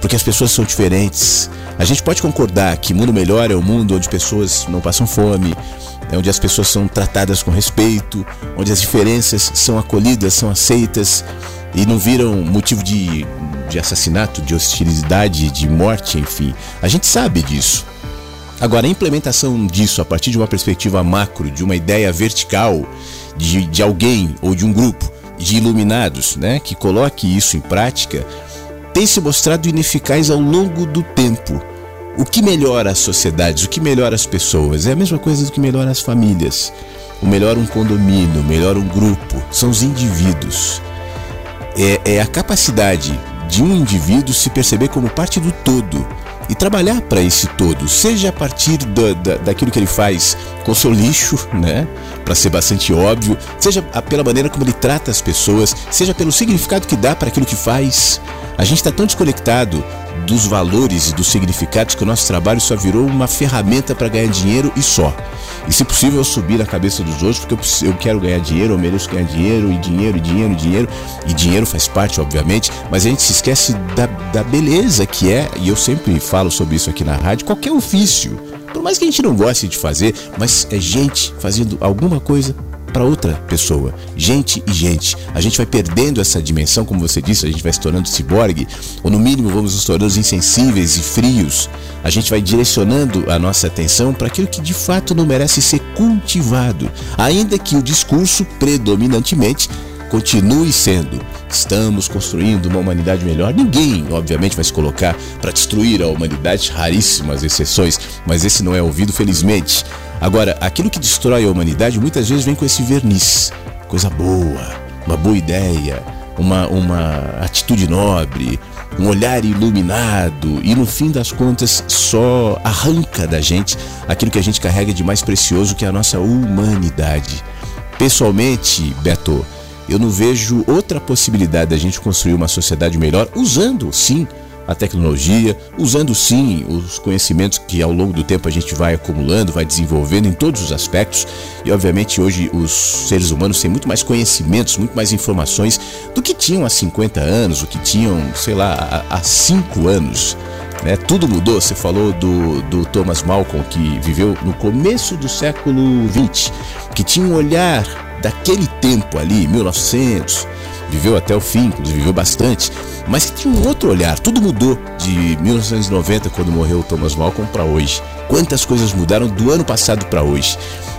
porque as pessoas são diferentes, a gente pode concordar que mundo melhor é um mundo onde pessoas não passam fome, é onde as pessoas são tratadas com respeito, onde as diferenças são acolhidas, são aceitas e não viram motivo de, de assassinato, de hostilidade, de morte, enfim. A gente sabe disso. Agora, a implementação disso a partir de uma perspectiva macro, de uma ideia vertical, de, de alguém ou de um grupo de iluminados, né, que coloque isso em prática, tem se mostrado ineficaz ao longo do tempo. O que melhora as sociedades, o que melhora as pessoas, é a mesma coisa do que melhora as famílias. O melhor um condomínio, o melhor um grupo, são os indivíduos. É, é a capacidade de um indivíduo se perceber como parte do todo e trabalhar para esse todo, seja a partir da, da, daquilo que ele faz com seu lixo, né, para ser bastante óbvio, seja pela maneira como ele trata as pessoas, seja pelo significado que dá para aquilo que faz. A gente está tão desconectado dos valores e dos significados que o nosso trabalho só virou uma ferramenta para ganhar dinheiro e só. E se possível subir na cabeça dos outros, porque eu, eu quero ganhar dinheiro, eu mereço ganhar dinheiro, e dinheiro, e dinheiro, e dinheiro. E dinheiro faz parte, obviamente, mas a gente se esquece da, da beleza que é, e eu sempre falo sobre isso aqui na rádio, qualquer ofício. Por mais que a gente não goste de fazer, mas é gente fazendo alguma coisa para outra pessoa. Gente e gente. A gente vai perdendo essa dimensão, como você disse, a gente vai se tornando ciborgue, ou no mínimo vamos nos tornando insensíveis e frios. A gente vai direcionando a nossa atenção para aquilo que de fato não merece ser cultivado, ainda que o discurso predominantemente continue sendo. Estamos construindo uma humanidade melhor. Ninguém, obviamente, vai se colocar para destruir a humanidade, raríssimas exceções, mas esse não é ouvido, felizmente. Agora, aquilo que destrói a humanidade muitas vezes vem com esse verniz. Coisa boa, uma boa ideia, uma, uma atitude nobre, um olhar iluminado e no fim das contas só arranca da gente aquilo que a gente carrega de mais precioso que é a nossa humanidade. Pessoalmente, Beto, eu não vejo outra possibilidade da gente construir uma sociedade melhor usando, sim, a tecnologia, usando sim os conhecimentos que ao longo do tempo a gente vai acumulando, vai desenvolvendo em todos os aspectos. E obviamente hoje os seres humanos têm muito mais conhecimentos, muito mais informações do que tinham há 50 anos, o que tinham, sei lá, há 5 anos. Né? Tudo mudou. Você falou do, do Thomas Malcolm, que viveu no começo do século 20, que tinha um olhar daquele tempo ali, 1900, viveu até o fim, inclusive viveu bastante, mas que tinha um outro olhar. Tudo mudou de 1990, quando morreu Thomas Malcolm, para hoje. Quantas coisas mudaram do ano passado para hoje.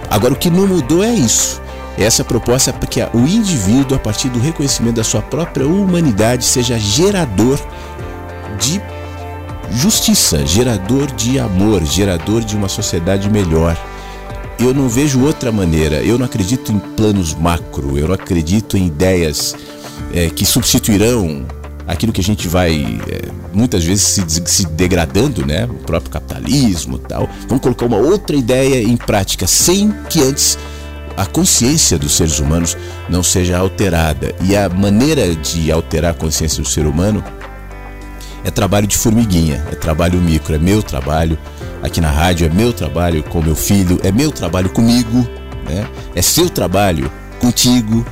Agora, o que não mudou é isso. Essa proposta é para que o indivíduo, a partir do reconhecimento da sua própria humanidade, seja gerador de justiça, gerador de amor, gerador de uma sociedade melhor eu não vejo outra maneira. Eu não acredito em planos macro, eu não acredito em ideias é, que substituirão aquilo que a gente vai é, muitas vezes se, se, degradando, né? O próprio capitalismo tal. Vamos colocar uma outra ideia em prática sem que antes a consciência dos seres humanos não seja alterada. E a maneira de alterar a consciência do ser humano é trabalho de formiguinha, é trabalho micro, é meu trabalho aqui na rádio, é meu trabalho com meu filho, é meu trabalho comigo, né? é seu trabalho contigo,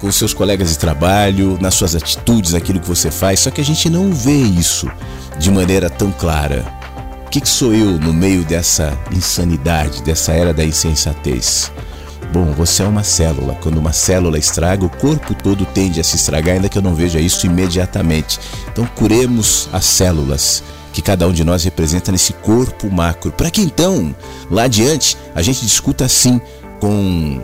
com seus colegas de trabalho, nas suas atitudes, aquilo que você faz, só que a gente não vê isso de maneira tão clara. O que, que sou eu no meio dessa insanidade, dessa era da insensatez? Bom, você é uma célula. Quando uma célula estraga, o corpo todo tende a se estragar, ainda que eu não veja isso imediatamente. Então, curemos as células que cada um de nós representa nesse corpo macro, para que então, lá adiante, a gente discuta assim, com,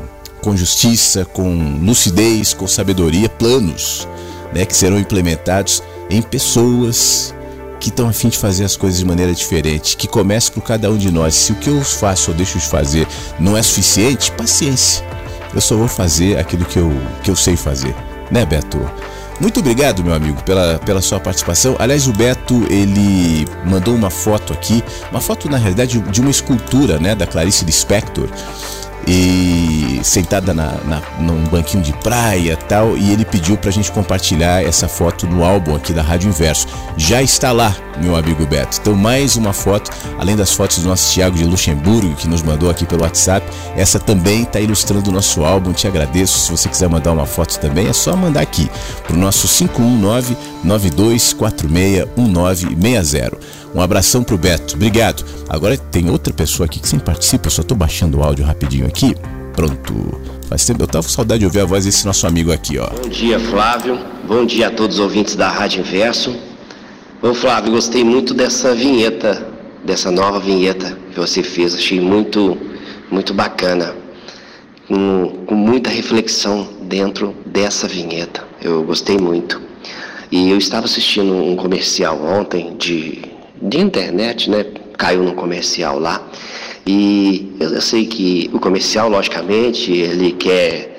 com justiça, com lucidez, com sabedoria, planos né, que serão implementados em pessoas que estão a fim de fazer as coisas de maneira diferente, que comece por cada um de nós. Se o que eu faço ou deixo de fazer não é suficiente, paciência. Eu só vou fazer aquilo que eu, que eu sei fazer, né, Beto? Muito obrigado, meu amigo, pela, pela sua participação. Aliás, o Beto, ele mandou uma foto aqui, uma foto, na realidade, de uma escultura, né, da Clarice Lispector e sentada na, na, num banquinho de praia tal, e ele pediu pra gente compartilhar essa foto no álbum aqui da Rádio Inverso. Já está lá, meu amigo Beto. Então, mais uma foto, além das fotos do nosso Tiago de Luxemburgo, que nos mandou aqui pelo WhatsApp, essa também está ilustrando o nosso álbum. Te agradeço. Se você quiser mandar uma foto também, é só mandar aqui pro nosso 519 92461960. Um abração pro Beto. Obrigado. Agora tem outra pessoa aqui que sempre participa, eu só tô baixando o áudio rapidinho aqui. Pronto. Faz tempo, eu tava com saudade de ouvir a voz desse nosso amigo aqui, ó. Bom dia, Flávio. Bom dia a todos os ouvintes da Rádio Inverso. Ô Flávio, gostei muito dessa vinheta, dessa nova vinheta que você fez. Achei muito, muito bacana. Com, com muita reflexão dentro dessa vinheta. Eu gostei muito. E eu estava assistindo um comercial ontem de de internet, né? Caiu num comercial lá. E eu sei que o comercial, logicamente, ele quer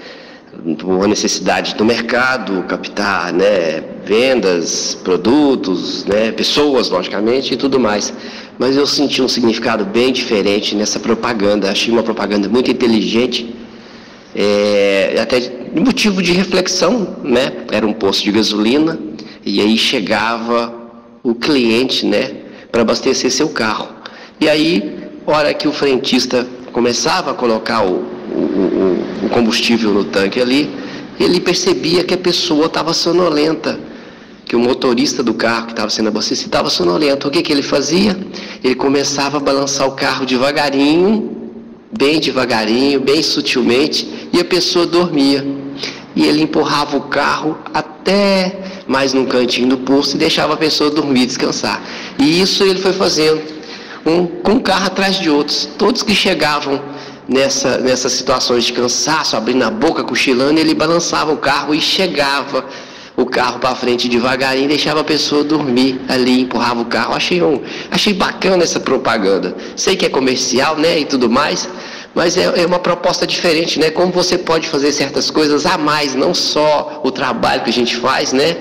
uma necessidade do mercado, captar né, vendas, produtos, né, pessoas, logicamente, e tudo mais. Mas eu senti um significado bem diferente nessa propaganda. Achei uma propaganda muito inteligente, é, até motivo de reflexão, né? Era um posto de gasolina e aí chegava o cliente, né? Para abastecer seu carro. E aí, hora que o frentista começava a colocar o, o, o combustível no tanque ali, ele percebia que a pessoa estava sonolenta, que o motorista do carro que estava sendo abastecido estava sonolento. O que, que ele fazia? Ele começava a balançar o carro devagarinho, bem devagarinho, bem sutilmente, e a pessoa dormia. E ele empurrava o carro até mais num cantinho do posto e deixava a pessoa dormir, descansar. E isso ele foi fazendo, um, com um carro atrás de outros. Todos que chegavam nessa, nessas situações de cansaço, abrindo a boca, cochilando, ele balançava o carro e chegava o carro para frente devagarinho e deixava a pessoa dormir ali, empurrava o carro. Achei, um, achei bacana essa propaganda. Sei que é comercial, né, e tudo mais, mas é, é, uma proposta diferente, né? Como você pode fazer certas coisas a mais, não só o trabalho que a gente faz, né?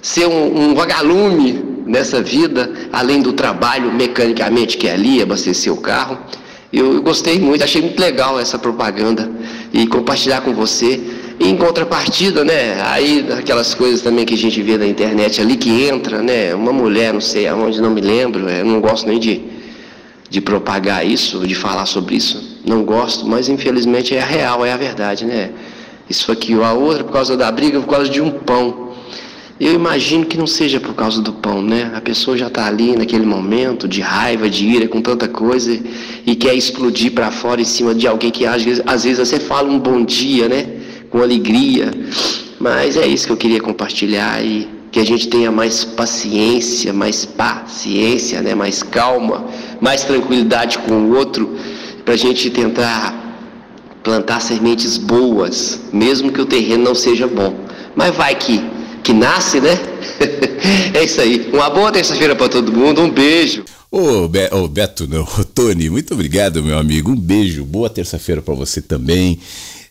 Ser um, um vagalume nessa vida, além do trabalho mecanicamente que é ali, abastecer o carro. Eu, eu gostei muito, achei muito legal essa propaganda e compartilhar com você. Em contrapartida, né, aí aquelas coisas também que a gente vê na internet ali que entra, né, uma mulher, não sei aonde, não me lembro, eu não gosto nem de, de propagar isso, de falar sobre isso, não gosto, mas infelizmente é a real, é a verdade, né. Isso aqui ou a outra por causa da briga, por causa de um pão. Eu imagino que não seja por causa do pão, né? A pessoa já está ali naquele momento de raiva, de ira, com tanta coisa e quer explodir para fora em cima de alguém que às vezes, às vezes você fala um bom dia, né? Com alegria. Mas é isso que eu queria compartilhar e que a gente tenha mais paciência, mais paciência, né? Mais calma, mais tranquilidade com o outro, para a gente tentar plantar sementes boas, mesmo que o terreno não seja bom. Mas vai que que nasce, né? é isso aí. Uma boa terça-feira para todo mundo. Um beijo. Ô, Be oh, Beto, não, ô, Tony, muito obrigado, meu amigo. Um beijo. Boa terça-feira para você também.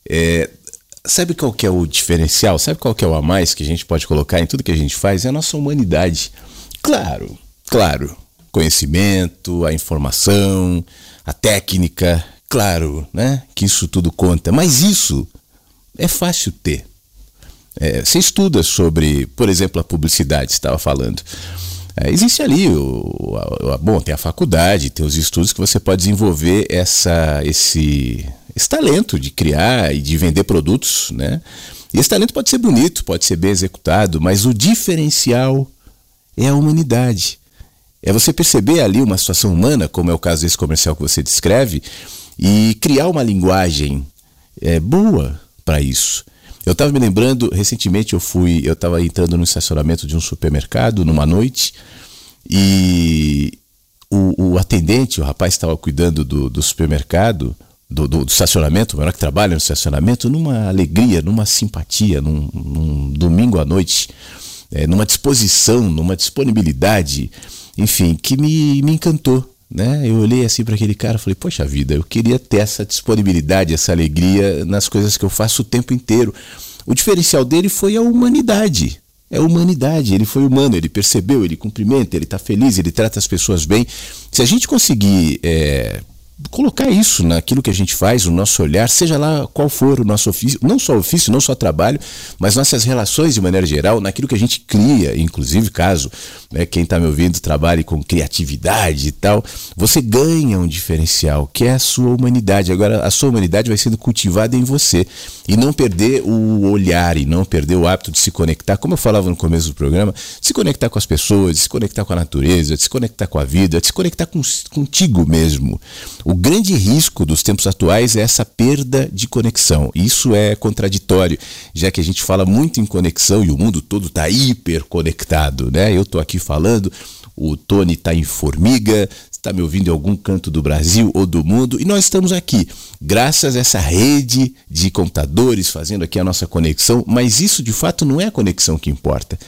É, sabe qual que é o diferencial? Sabe qual que é o a mais que a gente pode colocar em tudo que a gente faz? É a nossa humanidade. Claro, claro. Conhecimento, a informação, a técnica, claro, né? Que isso tudo conta. Mas isso é fácil ter. É, você estuda sobre, por exemplo, a publicidade, estava falando. É, existe ali, o, a, bom, tem a faculdade, tem os estudos que você pode desenvolver essa, esse, esse talento de criar e de vender produtos, né? E esse talento pode ser bonito, pode ser bem executado, mas o diferencial é a humanidade. É você perceber ali uma situação humana, como é o caso desse comercial que você descreve, e criar uma linguagem é, boa para isso. Eu estava me lembrando, recentemente eu fui, eu estava entrando no estacionamento de um supermercado numa noite e o, o atendente, o rapaz estava cuidando do, do supermercado, do, do, do, estacionamento, o menor que trabalha no estacionamento, numa alegria, numa simpatia, num, num domingo à noite, é, numa disposição, numa disponibilidade, enfim, que me, me encantou. Né? Eu olhei assim para aquele cara e falei: Poxa vida, eu queria ter essa disponibilidade, essa alegria nas coisas que eu faço o tempo inteiro. O diferencial dele foi a humanidade. É a humanidade, ele foi humano, ele percebeu, ele cumprimenta, ele está feliz, ele trata as pessoas bem. Se a gente conseguir é, colocar isso naquilo que a gente faz, o nosso olhar, seja lá qual for o nosso ofício, não só ofício, não só trabalho, mas nossas relações de maneira geral, naquilo que a gente cria, inclusive caso né, quem está me ouvindo trabalhe com criatividade e tal, você ganha um diferencial, que é a sua humanidade. Agora, a sua humanidade vai sendo cultivada em você e não perder o olhar e não perder o hábito de se conectar, como eu falava no começo do programa, se conectar com as pessoas, se conectar com a natureza, se conectar com a vida, se conectar com, contigo mesmo. O grande risco dos tempos atuais é essa perda de conexão. Isso é contraditório, já que a gente fala muito em conexão e o mundo todo está hiperconectado, né? Eu estou aqui falando, o Tony está em Formiga, está me ouvindo em algum canto do Brasil ou do mundo, e nós estamos aqui, graças a essa rede de computadores fazendo aqui a nossa conexão, mas isso de fato não é a conexão que importa.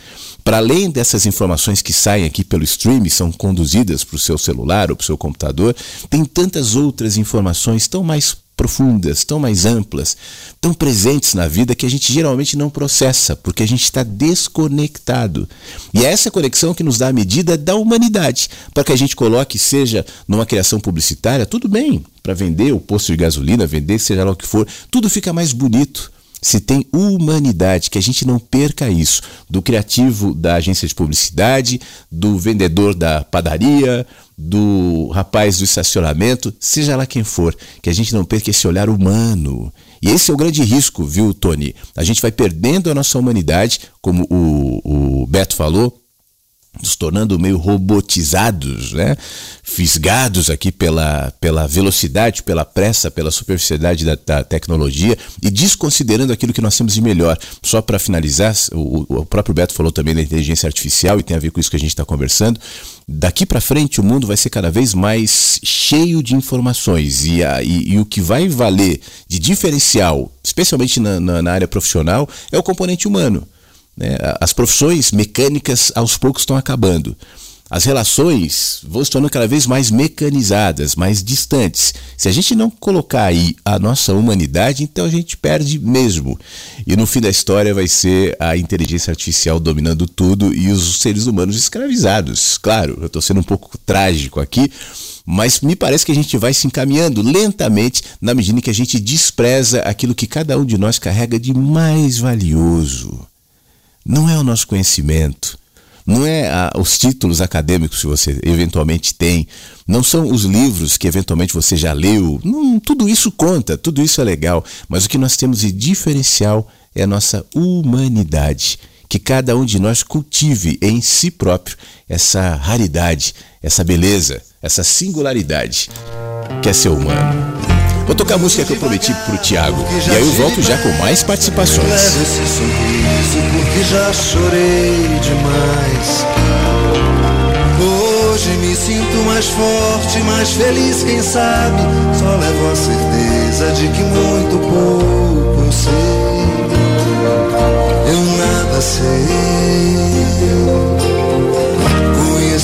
Para além dessas informações que saem aqui pelo stream são conduzidas para o seu celular ou para o seu computador, tem tantas outras informações tão mais profundas, tão mais amplas, tão presentes na vida que a gente geralmente não processa, porque a gente está desconectado. E é essa conexão que nos dá a medida da humanidade, para que a gente coloque, seja numa criação publicitária, tudo bem, para vender o posto de gasolina, vender seja lá o que for, tudo fica mais bonito se tem humanidade, que a gente não perca isso, do criativo da agência de publicidade, do vendedor da padaria, do rapaz do estacionamento, seja lá quem for, que a gente não perca esse olhar humano. E esse é o grande risco, viu, Tony? A gente vai perdendo a nossa humanidade, como o, o Beto falou, nos tornando meio robotizados, né? fisgados aqui pela, pela velocidade, pela pressa, pela superficialidade da, da tecnologia e desconsiderando aquilo que nós temos de melhor. Só para finalizar, o, o, próprio Beto falou também da inteligência artificial e tem a ver com isso que a gente está conversando. Daqui para frente, o mundo vai ser cada vez mais cheio de informações e, a, e, e o que vai valer de diferencial, especialmente na, na, na área profissional, é o componente humano. Né? As profissões mecânicas aos poucos estão acabando. As relações vão se tornando cada vez mais mecanizadas, mais distantes. Se a gente não colocar aí a nossa humanidade, então a gente perde mesmo. E no fim da história vai ser a inteligência artificial dominando tudo e os seres humanos escravizados. Claro, eu estou sendo um pouco trágico aqui, mas me parece que a gente vai se encaminhando lentamente na medida em que a gente despreza aquilo que cada um de nós carrega de mais valioso não é o nosso conhecimento, não é a, os títulos acadêmicos que você eventualmente tem, não são os livros que eventualmente você já leu. Não, tudo isso conta, tudo isso é legal, mas o que nós temos de diferencial é a nossa humanidade. Que cada um de nós cultive em si próprio essa raridade, essa beleza, essa singularidade que é ser humano. Vou tocar a música que eu prometi pro Tiago. E aí eu volto já com mais participações. Leve esse sorriso porque já chorei demais. Hoje me sinto mais forte, mais feliz, quem sabe? Só levo a certeza de que muito pouco eu sei. Eu nada sei.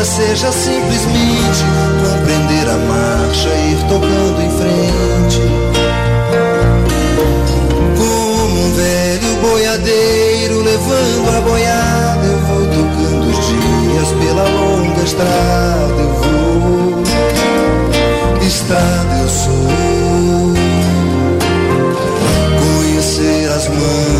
Vida seja simplesmente compreender a marcha e ir tocando em frente boiadeiro levando a boiada. Eu vou tocando os dias pela longa estrada. Eu vou, estrada eu sou. Conhecer as manhãs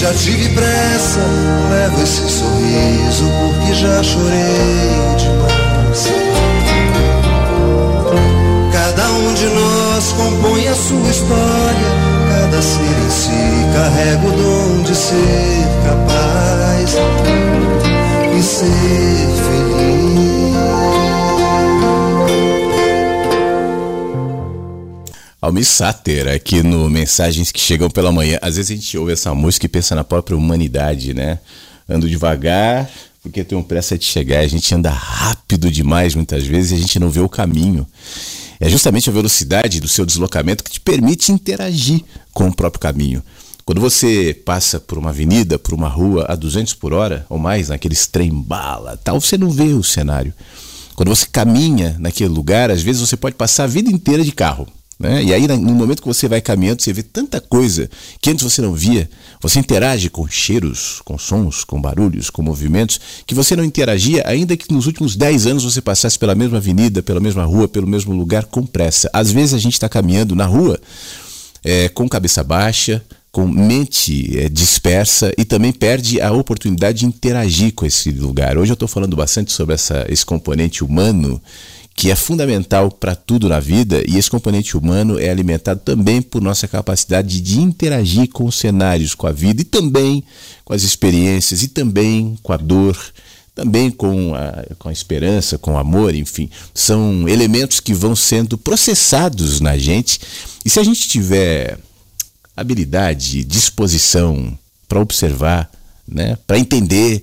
já tive pressa. Levo esse sorriso porque já chorei demais. Cada um de nós compõe a sua história. Cada ser em si carrega o dom de ser capaz e ser feliz. Almir Sater, aqui no Mensagens que Chegam pela Manhã. Às vezes a gente ouve essa música e pensa na própria humanidade, né? Ando devagar, porque tenho pressa de chegar. A gente anda rápido demais muitas vezes e a gente não vê o caminho. É justamente a velocidade do seu deslocamento que te permite interagir com o próprio caminho. Quando você passa por uma avenida, por uma rua a 200 por hora ou mais, naqueles trem-bala, tal, você não vê o cenário. Quando você caminha naquele lugar, às vezes você pode passar a vida inteira de carro Né? E aí, no momento que você vai caminhando, você vê tanta coisa que antes você não via. Você interage com cheiros, com sons, com barulhos, com movimentos, que você não interagia, ainda que nos últimos 10 anos você passasse pela mesma avenida, pela mesma rua, pelo mesmo lugar com pressa. Às vezes a gente está caminhando na rua é, com cabeça baixa, com mente é, dispersa e também perde a oportunidade de interagir com esse lugar. Hoje eu estou falando bastante sobre essa, esse componente humano que é fundamental para tudo na vida, e esse componente humano é alimentado também por nossa capacidade de interagir com os cenários, com a vida e também com as experiências e também com a dor, também com a, com a esperança, com o amor, enfim. São elementos que vão sendo processados na gente, e se a gente tiver habilidade, disposição para observar, né, para entender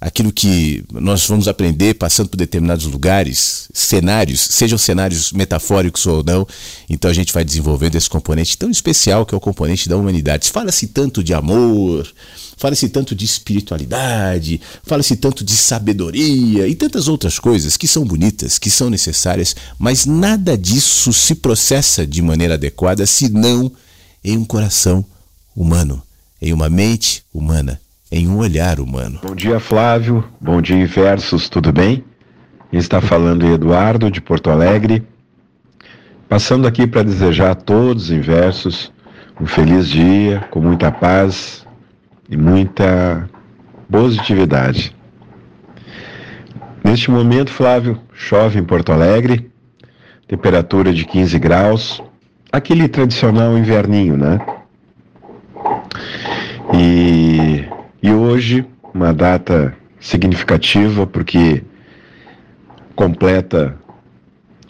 aquilo que nós vamos aprender passando por determinados lugares, cenários, sejam cenários metafóricos ou não. Então a gente vai desenvolvendo esse componente tão especial que é o componente da humanidade. Fala-se tanto de amor, fala-se tanto de espiritualidade, fala-se tanto de sabedoria e tantas outras coisas que são bonitas, que são necessárias, mas nada disso se processa de maneira adequada se não em um coração humano, em uma mente humana em um olhar humano. Bom dia, Flávio. Bom dia, Versos, tudo bem? Está falando Eduardo de Porto Alegre. Passando aqui para desejar a todos em versos um feliz dia, com muita paz e muita positividade. Neste momento, Flávio, chove em Porto Alegre, temperatura de 15 graus, aquele tradicional inverninho, né? E e hoje, uma data significativa porque completa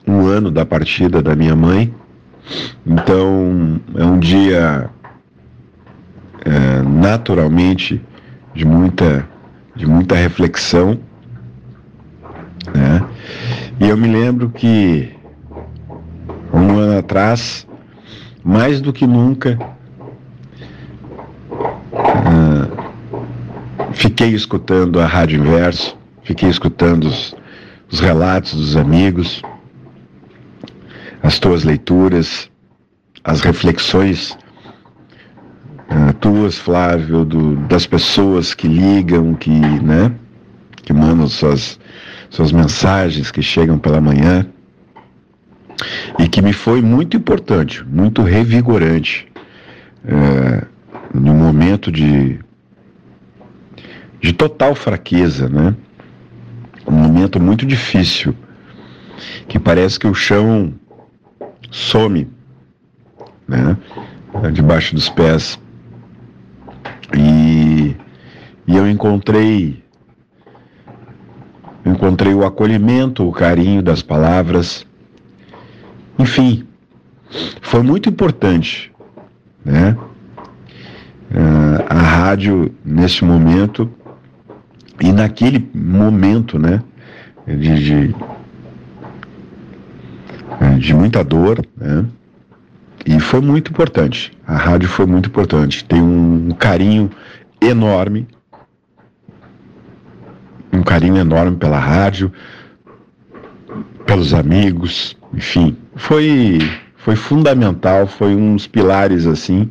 um ano da partida da minha mãe. Então, é um dia é, naturalmente de muita, de muita reflexão. Né? E eu me lembro que um ano atrás, mais do que nunca, uh, Fiquei escutando a Rádio Inverso, fiquei escutando os, os relatos dos amigos, as tuas leituras, as reflexões uh, tuas, Flávio, do, das pessoas que ligam, que, né, que mandam suas, suas mensagens que chegam pela manhã e que me foi muito importante, muito revigorante uh, no momento de de total fraqueza, né? Um momento muito difícil, que parece que o chão some, né? Debaixo dos pés. E, e eu encontrei encontrei o acolhimento, o carinho das palavras. Enfim, foi muito importante, né? Uh, a rádio, nesse momento, e naquele momento, né, de, de, é, de muita dor, né, e foi muito importante. A rádio foi muito importante. Tem um, carinho enorme, um carinho enorme pela rádio, pelos amigos, enfim, foi foi fundamental, foi um dos pilares assim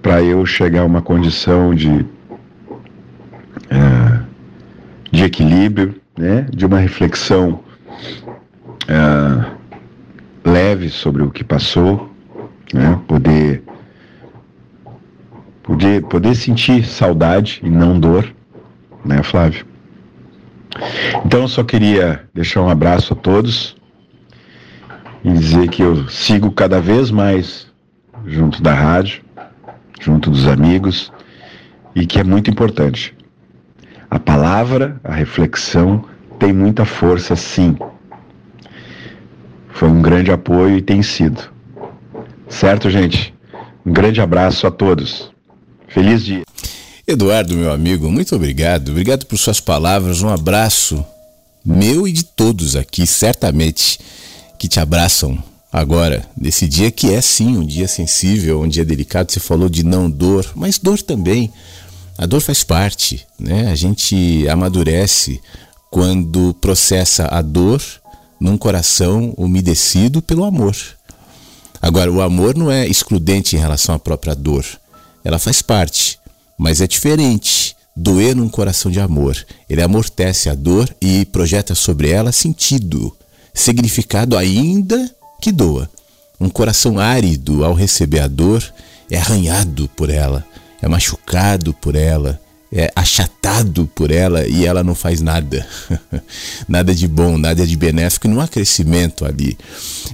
para eu chegar a uma condição de é, de equilíbrio, né, de uma reflexão é, leve sobre o que passou, né, poder, poder, poder sentir saudade e não dor, né, Flávio? Então eu só queria deixar um abraço a todos e dizer que eu sigo cada vez mais junto da rádio, junto dos amigos e que é muito importante. A palavra, a reflexão tem muita força, sim. Foi um grande apoio e tem sido. Certo, gente? Um grande abraço a todos. Feliz dia. Eduardo, meu amigo, muito obrigado. Obrigado por suas palavras. Um abraço meu e de todos aqui, certamente, que te abraçam agora, nesse dia que é sim um dia sensível, um dia delicado. Você falou de não dor, mas dor também. A dor faz parte, né? A gente amadurece quando processa a dor num coração umedecido pelo amor. Agora, o amor não é excludente em relação à própria dor. Ela faz parte, mas é diferente. Doer num coração de amor. Ele amortece a dor e projeta sobre ela sentido, significado ainda que doa. Um coração árido, ao receber a dor, é arranhado por ela, é machucado por ela, é achatado por ela e ela não faz nada. nada de bom, nada de benéfico, e não há crescimento ali.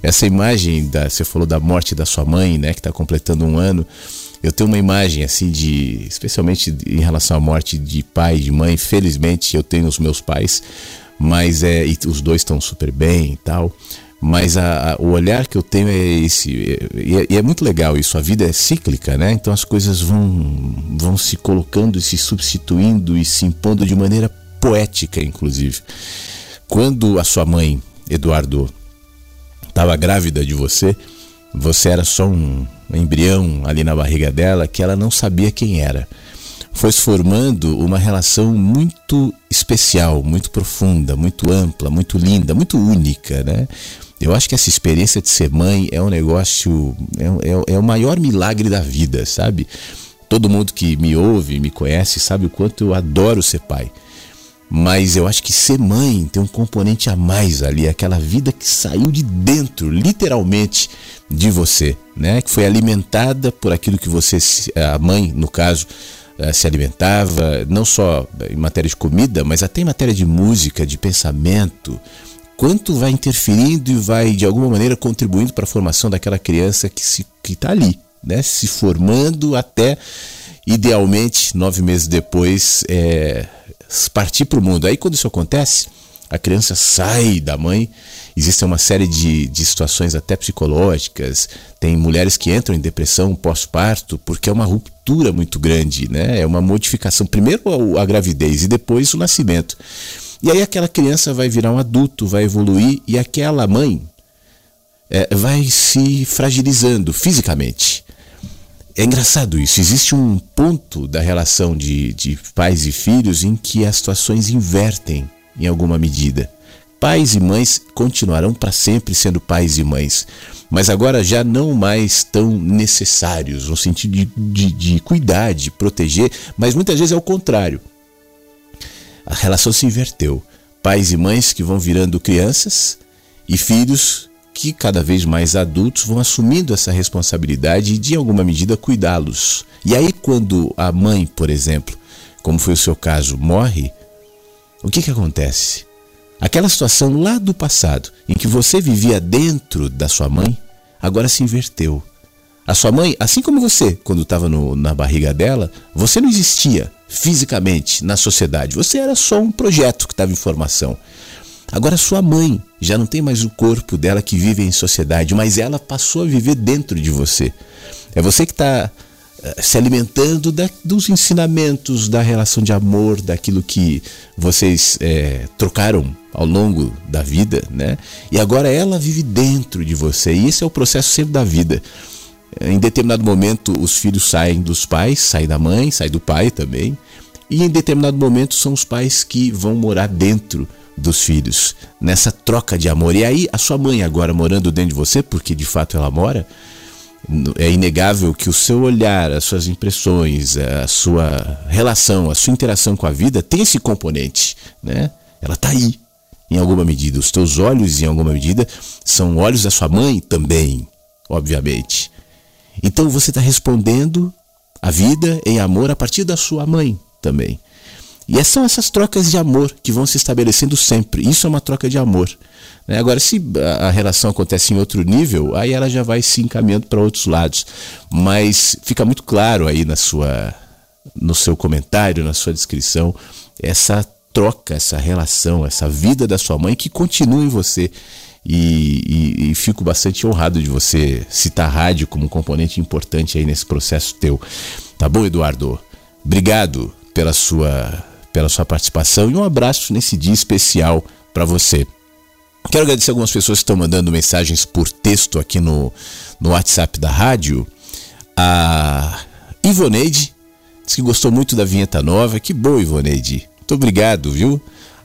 Essa imagem da, você falou da morte da sua mãe, né, que está completando um ano. Eu tenho uma imagem assim de, especialmente em relação à morte de pai e de mãe. Felizmente eu tenho os meus pais, mas é, os dois estão super bem e tal. Mas a, a, o olhar que eu tenho é esse. E é, e é, muito legal isso. A vida é cíclica, né? Então as coisas vão, vão se colocando e se substituindo e se impondo de maneira poética, inclusive. Quando a sua mãe, Eduardo, estava grávida de você, você era só um embrião ali na barriga dela que ela não sabia quem era. Foi se formando uma relação muito especial, muito profunda, muito ampla, muito linda, muito única, né? Eu acho que essa experiência de ser mãe é um negócio, é, é, é o maior milagre da vida, sabe? Todo mundo que me ouve, me conhece, sabe o quanto eu adoro ser pai. Mas eu acho que ser mãe tem um componente a mais ali, aquela vida que saiu de dentro, literalmente, de você, né? Que foi alimentada por aquilo que você, a mãe, no caso, eh, se alimentava, não só em matéria de comida, mas até em matéria de música, de pensamento, quanto vai interferindo e vai de alguma maneira contribuindo para a formação daquela criança que se que está ali, né? Se formando até idealmente nove meses depois é, partir para o mundo. Aí quando isso acontece, a criança sai da mãe. Existe uma série de, de situações até psicológicas. Tem mulheres que entram em depressão pós-parto porque é uma ruptura muito grande, né? É uma modificação. Primeiro a, a gravidez e depois o nascimento. E aí aquela criança vai virar um adulto, vai evoluir e aquela mãe é, vai se fragilizando fisicamente. É engraçado isso. Existe um ponto da relação de, de pais e filhos em que as situações invertem em alguma medida. Pais e mães continuarão para sempre sendo pais e mães, mas agora já não mais tão necessários, no sentido de, de, de cuidar, de proteger, mas muitas vezes é o contrário a relação se inverteu. Pais e mães que vão virando crianças e filhos que cada vez mais adultos vão assumindo essa responsabilidade e de alguma medida cuidá-los. E aí quando a mãe, por exemplo, como foi o seu caso, morre, o que que acontece? Aquela situação lá do passado, em que você vivia dentro da sua mãe, agora se inverteu. A sua mãe, assim como você, quando estava na barriga dela, você não existia fisicamente na sociedade. Você era só um projeto que estava em formação. Agora sua mãe já não tem mais o corpo dela que vive em sociedade, mas ela passou a viver dentro de você. É você que está eh, se alimentando da, dos ensinamentos, da relação de amor, daquilo que vocês é, trocaram ao longo da vida, né? E agora ela vive dentro de você. E esse é o processo sempre da vida. Em determinado momento, os filhos saem dos pais, saem da mãe, saem do pai também. E em determinado momento, são os pais que vão morar dentro dos filhos, nessa troca de amor. E aí, a sua mãe, agora morando dentro de você, porque de fato ela mora, é inegável que o seu olhar, as suas impressões, a sua relação, a sua interação com a vida tem esse componente, né? Ela está aí, em alguma medida. Os teus olhos, em alguma medida, são olhos da sua mãe também, obviamente. Então você está respondendo a vida em amor a partir da sua mãe também. E são essas trocas de amor que vão se estabelecendo sempre. Isso é uma troca de amor. Né? Agora, se a relação acontece em outro nível, aí ela já vai se encaminhando para outros lados. Mas fica muito claro aí na sua, no seu comentário, na sua descrição, essa troca, essa relação, essa vida da sua mãe que continua em você e, e, e, fico bastante honrado de você citar a rádio como um componente importante aí nesse processo teu. Tá bom, Eduardo? Obrigado pela sua, pela sua participação e um abraço nesse dia especial para você. Quero agradecer algumas pessoas que estão mandando mensagens por texto aqui no, no WhatsApp da rádio. A Ivoneide disse que gostou muito da vinheta nova. Que bom, Ivoneide. Muito obrigado, viu?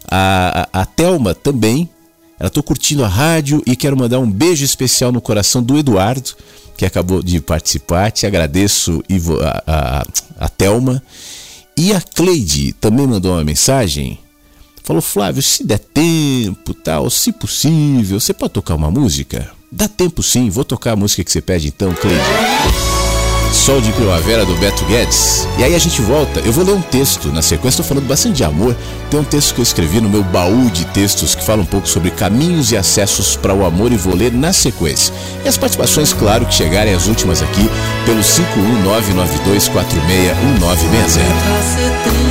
A, a, a Thelma também Ela tô curtindo a rádio e quero mandar um beijo especial no coração do Eduardo, que acabou de participar. Te agradeço, Ivo, a, a, a Thelma. E a Cleide também mandou uma mensagem. Falou, Flávio, se der tempo, tal, se possível, você pode tocar uma música? Dá tempo sim, vou tocar a música que você pede então, Cleide. Sol de Primavera do Beto Guedes. E aí a gente volta. Eu vou ler um texto na sequência, estou falando bastante de amor. Tem um texto que eu escrevi no meu baú de textos que fala um pouco sobre caminhos e acessos para o amor e vou ler na sequência. E as participações, claro, que chegarem as últimas aqui pelo 51992461960.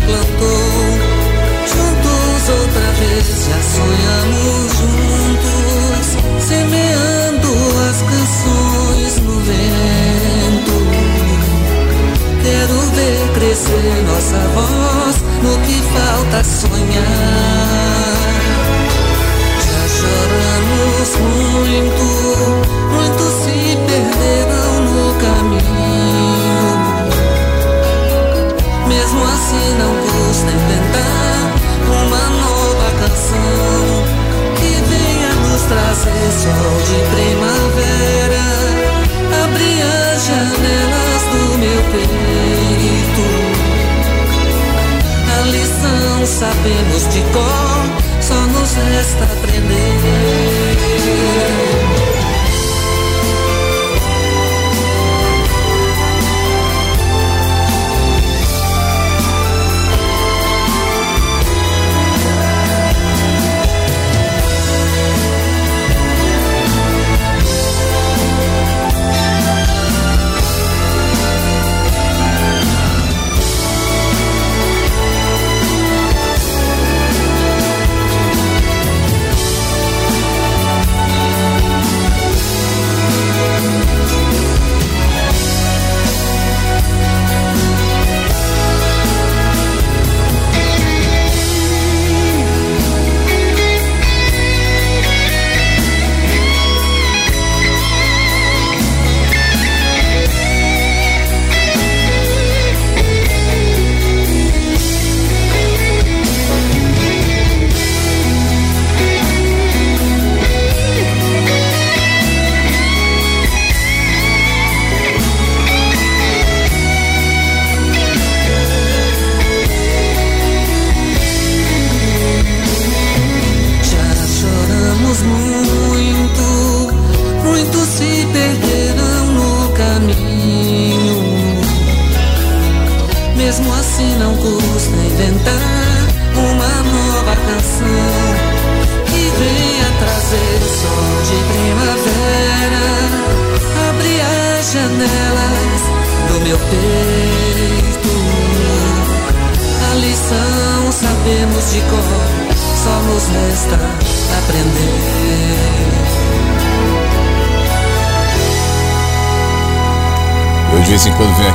Plantou. Juntos outra vez já sonhamos juntos, semeando as canções no vento. Quero ver crescer nossa voz no que falta sonhar. Já choramos muito, muitos se perderam no caminho. Mesmo assim não custa inventar uma nova canção que venha nos trazer sol de primavera, abrir as janelas do meu peito. A lição sabemos de cor, só nos resta aprender.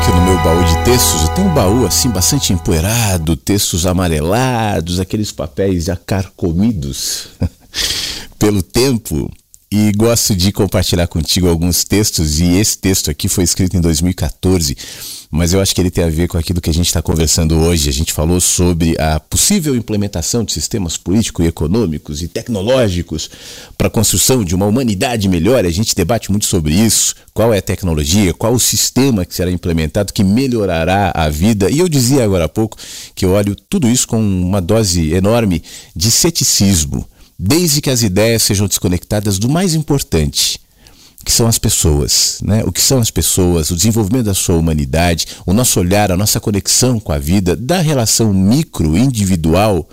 Aqui no meu baú de textos, eu tenho um baú assim bastante empoeirado, textos amarelados, aqueles papéis já carcomidos pelo tempo. E gosto de compartilhar contigo alguns textos, e esse texto aqui foi escrito em 2014, mas eu acho que ele tem a ver com aquilo que a gente está conversando hoje. A gente falou sobre a possível implementação de sistemas políticos e econômicos e tecnológicos para a construção de uma humanidade melhor. A gente debate muito sobre isso. Qual é a tecnologia, qual o sistema que será implementado que melhorará a vida. E eu dizia agora há pouco que eu olho tudo isso com uma dose enorme de ceticismo desde que as ideias sejam desconectadas do mais importante, que são as pessoas, né? O que são as pessoas, o desenvolvimento da sua humanidade, o nosso olhar, a nossa conexão com a vida, da relação micro, individual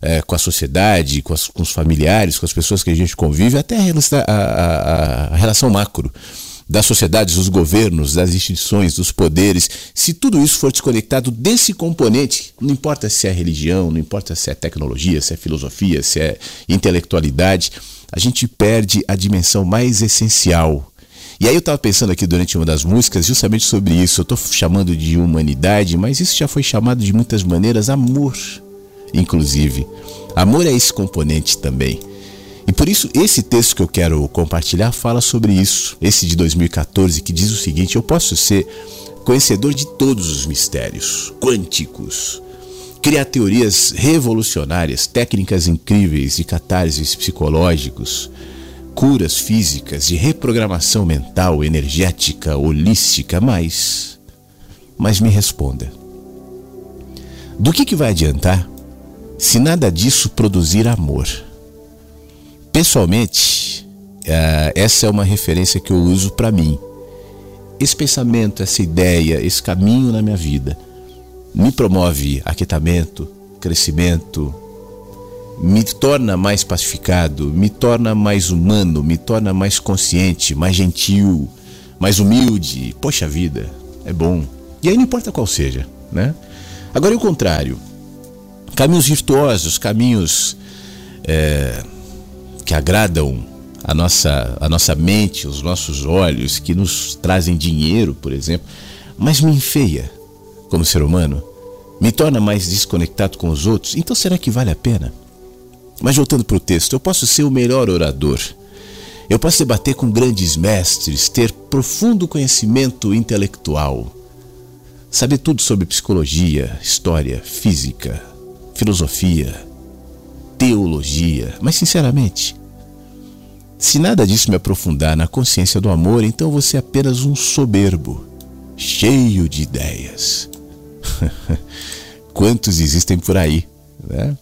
é, com a sociedade, com, as, com, os familiares, com as pessoas que a gente convive, até a, a, a relação macro das sociedades, dos governos, das instituições, dos poderes, se tudo isso for desconectado desse componente, não importa se é religião, não importa se é tecnologia, se é filosofia, se é intelectualidade, a gente perde a dimensão mais essencial. E aí eu estava pensando aqui durante uma das músicas justamente sobre isso. Eu estou chamando de humanidade, mas isso já foi chamado de muitas maneiras amor, inclusive. Amor é esse componente também. Por isso, esse texto que eu quero compartilhar fala sobre isso. Esse de 2014, que diz o seguinte: Eu posso ser conhecedor de todos os mistérios quânticos, criar teorias revolucionárias, técnicas incríveis de catarses psicológicos, curas físicas, de reprogramação mental, energética, holística, mas. Mas me responda: do que, que vai adiantar se nada disso produzir amor? Pessoalmente, uh, essa é uma referência que eu uso para mim. Esse pensamento, essa ideia, esse caminho na minha vida me promove aquietamento, crescimento, me torna mais pacificado, me torna mais humano, me torna mais consciente, mais gentil, mais humilde. Poxa vida, é bom. E aí não importa qual seja, né? Agora é o contrário. Caminhos virtuosos, caminhos é, que agradam a nossa, a nossa mente, os nossos olhos, que nos trazem dinheiro, por exemplo, mas me enfeia como ser humano, me torna mais desconectado com os outros, então será que vale a pena? Mas voltando para o texto, eu posso ser o melhor orador. Eu posso debater com grandes mestres, ter profundo conhecimento intelectual, saber tudo sobre psicologia, história, física, filosofia, teologia, mas sinceramente, se nada disso me aprofundar na consciência do amor, então você é apenas um soberbo, cheio de ideias. Quantos existem por aí, né?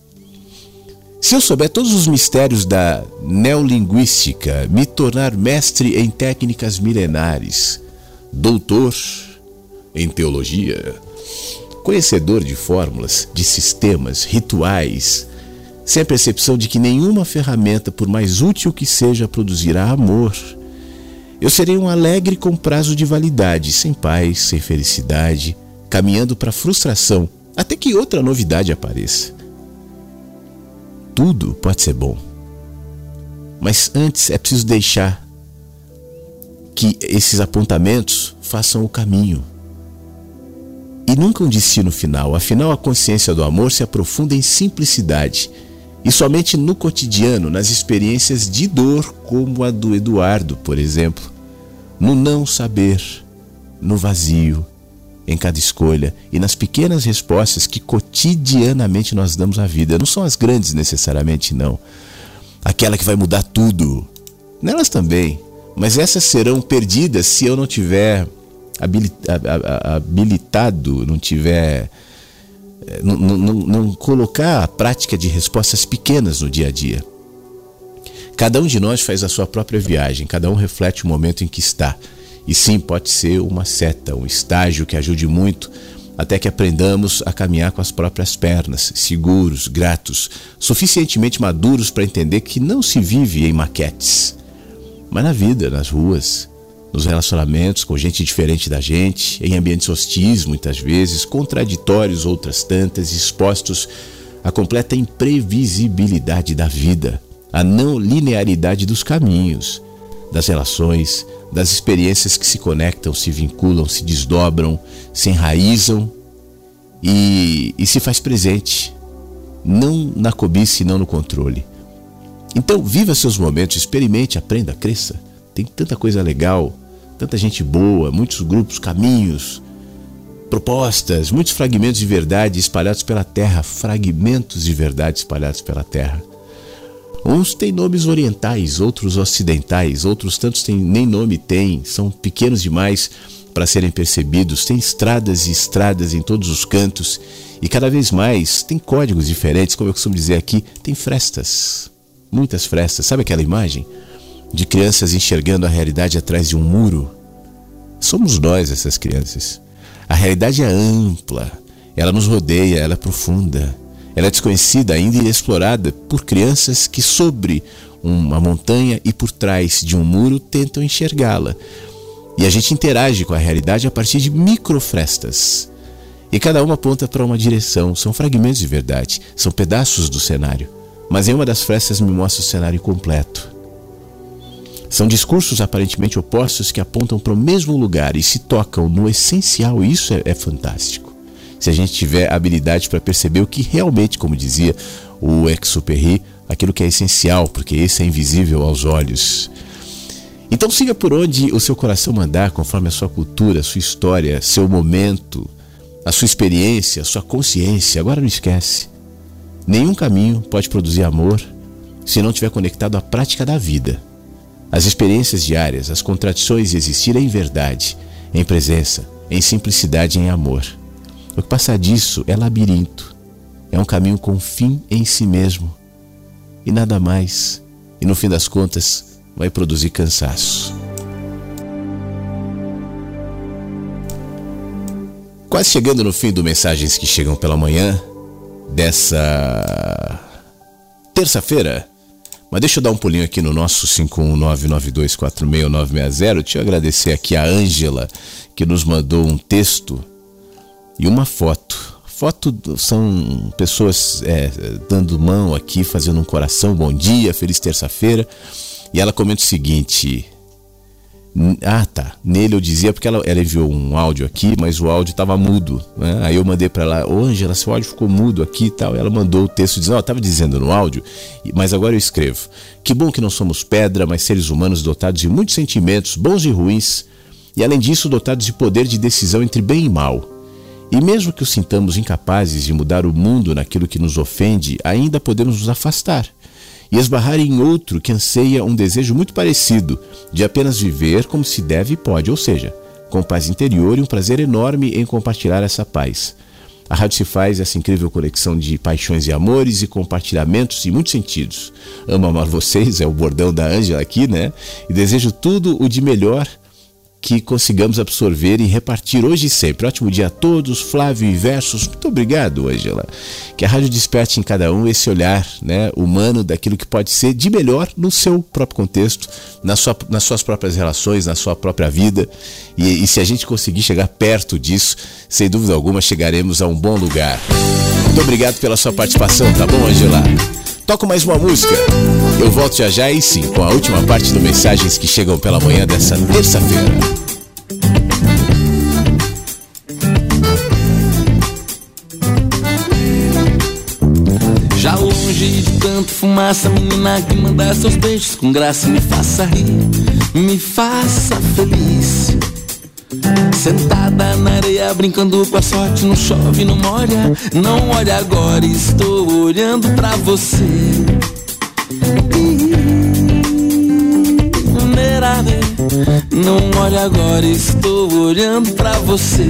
Se eu souber todos os mistérios da neolinguística, me tornar mestre em técnicas milenares, doutor em teologia, conhecedor de fórmulas, de sistemas, rituais, sem a percepção de que nenhuma ferramenta, por mais útil que seja, produzirá amor. Eu serei um alegre com prazo de validade, sem paz, sem felicidade, caminhando para a frustração, até que outra novidade apareça. Tudo pode ser bom. Mas antes é preciso deixar que esses apontamentos façam o caminho e nunca um destino final. Afinal, a consciência do amor se aprofunda em simplicidade e somente no cotidiano, nas experiências de dor, como a do Eduardo, por exemplo, no não saber, no vazio, em cada escolha e nas pequenas respostas que cotidianamente nós damos à vida. Não são as grandes necessariamente, não. Aquela que vai mudar tudo. Nelas também. Mas essas serão perdidas se eu não tiver habilitado, não tiver. Não colocar a prática de respostas pequenas no dia a dia. Cada um de nós faz a sua própria viagem, cada um reflete o momento em que está. E sim, pode ser uma seta, um estágio que ajude muito até que aprendamos a caminhar com as próprias pernas, seguros, gratos, suficientemente maduros para entender que não se vive em maquetes, mas na vida, nas ruas, nos relacionamentos com gente diferente da gente, em ambientes hostis muitas vezes, contraditórios outras tantas, expostos à completa imprevisibilidade da vida, à não linearidade dos caminhos, das relações, das experiências que se conectam, se vinculam, se desdobram, se enraizam e, e se faz presente, não na cobiça e não no controle. Então, viva seus momentos, experimente, aprenda, cresça. Tem tanta coisa legal, tanta gente boa, muitos grupos, caminhos, propostas, muitos fragmentos de verdade espalhados pela terra, fragmentos de verdade espalhados pela terra. Uns têm nomes orientais, outros ocidentais, outros tantos têm, nem nome têm, são pequenos demais para serem percebidos. Tem estradas e estradas em todos os cantos e cada vez mais tem códigos diferentes, como eu costumo dizer aqui, tem frestas, muitas frestas. Sabe aquela imagem? De crianças enxergando a realidade atrás de um muro. Somos nós essas crianças. A realidade é ampla, ela nos rodeia, ela é profunda, ela é desconhecida ainda e explorada por crianças que sobre uma montanha e por trás de um muro tentam enxergá-la. E a gente interage com a realidade a partir de microfrestas. E cada uma aponta para uma direção, são fragmentos de verdade, são pedaços do cenário. Mas em uma das frestas me mostra o cenário completo. São discursos aparentemente opostos que apontam para o mesmo lugar e se tocam no essencial, e isso é, é fantástico. Se a gente tiver habilidade para perceber o que realmente, como dizia o Exupéry, aquilo que é essencial, porque esse é invisível aos olhos. Então siga por onde o seu coração mandar, conforme a sua cultura, a sua história, seu momento, a sua experiência, a sua consciência. Agora não esquece. Nenhum caminho pode produzir amor se não estiver conectado à prática da vida. As experiências diárias, as contradições de existir em verdade, em presença, em simplicidade em amor. O que passar disso é labirinto. É um caminho com fim em si mesmo. E nada mais. E no fim das contas, vai produzir cansaço. Quase chegando no fim do Mensagens que Chegam pela Manhã, dessa terça-feira. Mas deixa eu dar um pulinho aqui no nosso 51992469960. Deixa eu agradecer aqui a Ângela, que nos mandou um texto e uma foto. Foto são pessoas é, dando mão aqui, fazendo um coração, bom dia, feliz terça-feira. E ela comenta o seguinte: ah, tá. Nele eu dizia porque ela, ela enviou um áudio aqui, mas o áudio estava mudo. Né? Aí eu mandei para ela, ô Angela, seu áudio ficou mudo aqui e tal. Ela mandou o texto dizendo, ó, oh, tava dizendo no áudio, mas agora eu escrevo. Que bom que não somos pedra, mas seres humanos dotados de muitos sentimentos, bons e ruins, e além disso dotados de poder de decisão entre bem e mal. E mesmo que os sintamos incapazes de mudar o mundo naquilo que nos ofende, ainda podemos nos afastar e esbarrar em outro que anseia um desejo muito parecido, de apenas viver como se deve e pode, ou seja, com paz interior e um prazer enorme em compartilhar essa paz. A rádio se faz essa incrível conexão de paixões e amores e compartilhamentos em muitos sentidos. Amo amar vocês, é o bordão da Ângela aqui, né? E desejo tudo o de melhor que consigamos absorver e repartir hoje e sempre. Ótimo dia a todos, Flávio e Versos. Muito obrigado, Angela. Que a rádio desperte em cada um esse olhar né, humano daquilo que pode ser de melhor no seu próprio contexto, na sua, nas suas próprias relações, na sua própria vida. E, e se a gente conseguir chegar perto disso, sem dúvida alguma, chegaremos a um bom lugar. Muito obrigado pela sua participação, tá bom, Angela? Toco mais uma música. Eu volto já já e sim, com a última parte do Mensagens que chegam pela manhã dessa terça-feira. Já longe de tanto fumaça, menina que manda seus beijos com graça, me faça rir, me faça feliz. Sentada na areia, brincando com a sorte, não chove, não molha. Não olha agora, estou olhando pra você. Não olha agora, estou olhando pra você.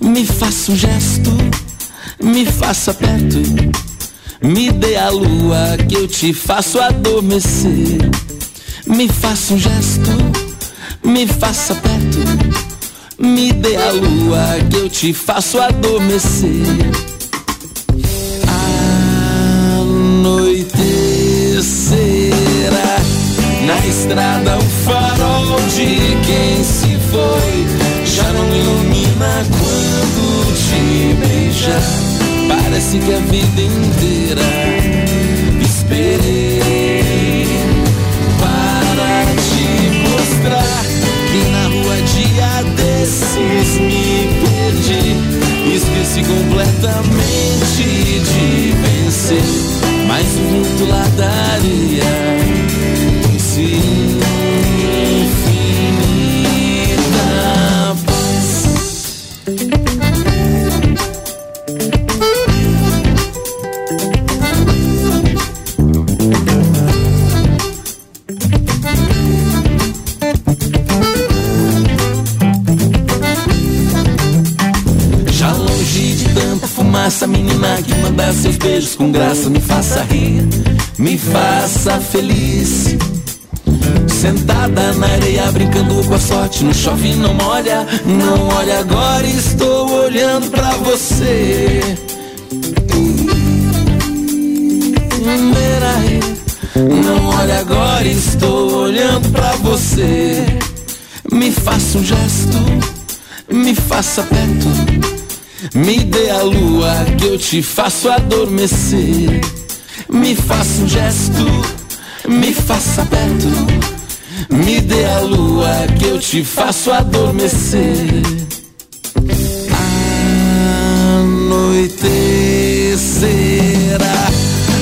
Me faça um gesto, me faça perto. Me dê a lua que eu te faço adormecer. Me faça um gesto, me faça perto. Me dê a lua que eu te faço adormecer. Anoitecerá na estrada o farol de quem se foi. Já não ilumina quando te beijar. Parece que a vida inteira desses me perdi. Esqueci completamente de vencer. Mas o lá daria menina que manda seus beijos com graça, me faça rir, me faça feliz. Sentada na areia, brincando com a sorte, não chove, não molha, não olha agora, estou olhando pra você. Não olha agora, estou olhando pra você. Me faça um gesto, me faça perto. Me dê a lua que eu te faço adormecer. Me faça um gesto, me faça perto. Me dê a lua que eu te faço adormecer. Anoitecerá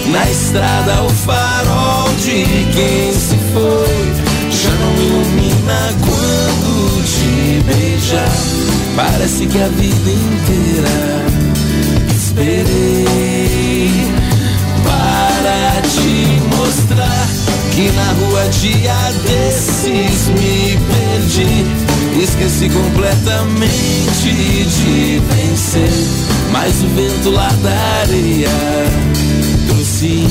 na estrada o farol de quem se foi já não ilumina quando te beijar. Parece que a vida inteira esperei para te mostrar que na rua dia desses me perdi. Esqueci completamente de vencer, mas o vento lá da areia trouxe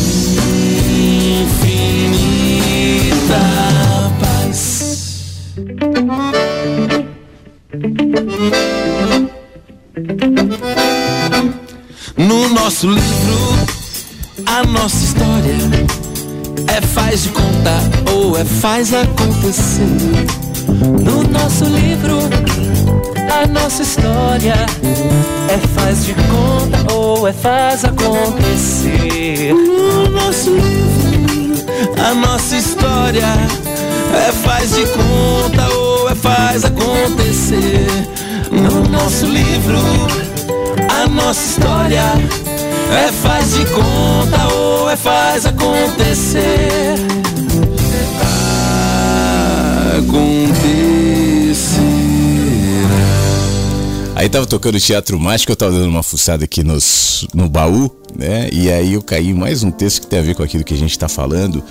nosso livro, a nossa história é faz de contar ou é faz acontecer. No nosso livro, a nossa história é faz de conta ou é faz acontecer. No nosso livro, a nossa história é faz de conta ou é faz acontecer. No nosso livro, a nossa história é faz de conta ou é faz acontecer. Aí tava tocando Teatro Mágico, eu tava dando uma fuçada aqui nos, no baú, né? E aí eu caí em mais um texto que tem a ver com aquilo que a gente está falando,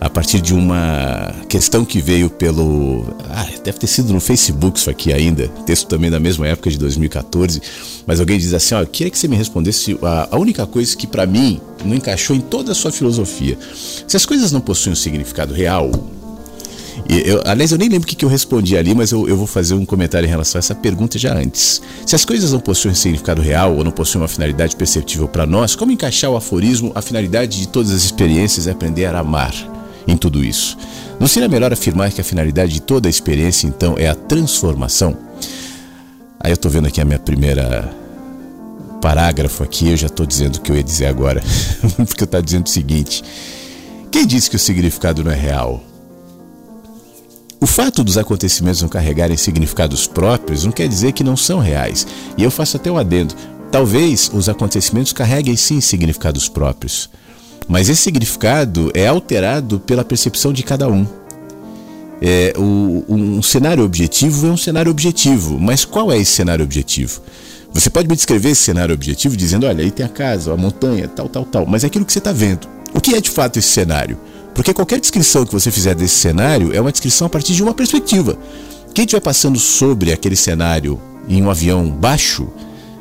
a partir de uma questão que veio pelo. Ah, deve ter sido no Facebook isso aqui ainda, texto também da mesma época de 2014. Mas alguém diz assim: ó, eu queria que você me respondesse a, a única coisa que para mim não encaixou em toda a sua filosofia. Se as coisas não possuem um significado real, eu, aliás, eu nem lembro o que, que eu respondi ali, mas eu, eu, vou fazer um comentário em relação a essa pergunta já antes. Se as coisas não possuem significado real ou não possuem uma finalidade perceptível para nós, como encaixar o aforismo, a finalidade de todas as experiências é aprender a amar em tudo isso? Não seria melhor afirmar que a finalidade de toda a experiência, então, é a transformação? Aí eu estou vendo aqui a minha primeira parágrafo aqui, eu já estou dizendo o que eu ia dizer agora, porque eu estou dizendo o seguinte: quem disse que o significado não é real? O fato dos acontecimentos não carregarem significados próprios não quer dizer que não são reais. E eu faço até um adendo. Talvez os acontecimentos carreguem sim significados próprios, mas esse significado é alterado pela percepção de cada um. É, o, um cenário objetivo é um cenário objetivo, mas qual é esse cenário objetivo? Você pode me descrever esse cenário objetivo dizendo: olha, aí tem a casa, a montanha, tal, tal, tal, mas é aquilo que você está vendo. O que é de fato esse cenário? Porque qualquer descrição que você fizer desse cenário é uma descrição a partir de uma perspectiva. Quem estiver passando sobre aquele cenário em um avião baixo,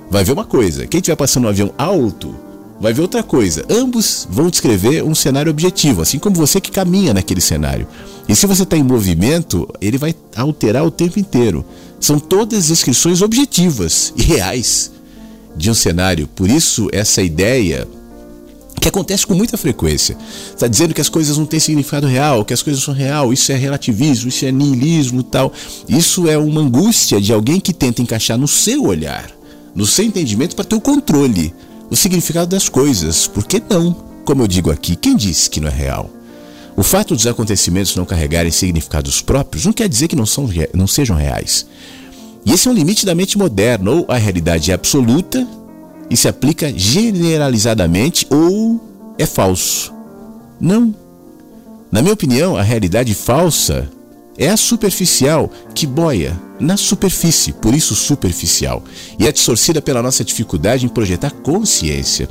vai ver uma coisa. Quem estiver passando um avião alto, vai ver outra coisa. Ambos vão descrever um cenário objetivo, assim como você que caminha naquele cenário. E se você está em movimento, ele vai alterar o tempo inteiro. São todas descrições objetivas e reais de um cenário. Por isso, essa ideia que acontece com muita frequência. Está dizendo que as coisas não têm significado real, que as coisas são real, isso é relativismo, isso é niilismo tal. Isso é uma angústia de alguém que tenta encaixar no seu olhar, no seu entendimento para ter o controle, o significado das coisas. Por que não? Como eu digo aqui, quem disse que não é real? O fato dos acontecimentos não carregarem significados próprios não quer dizer que não, são, não sejam reais. E esse é um limite da mente moderna, ou a realidade é absoluta e se aplica generalizadamente ou é falso. Não. Na minha opinião, a realidade falsa é a superficial que boia na superfície, por isso superficial, e é distorcida pela nossa dificuldade em projetar consciência.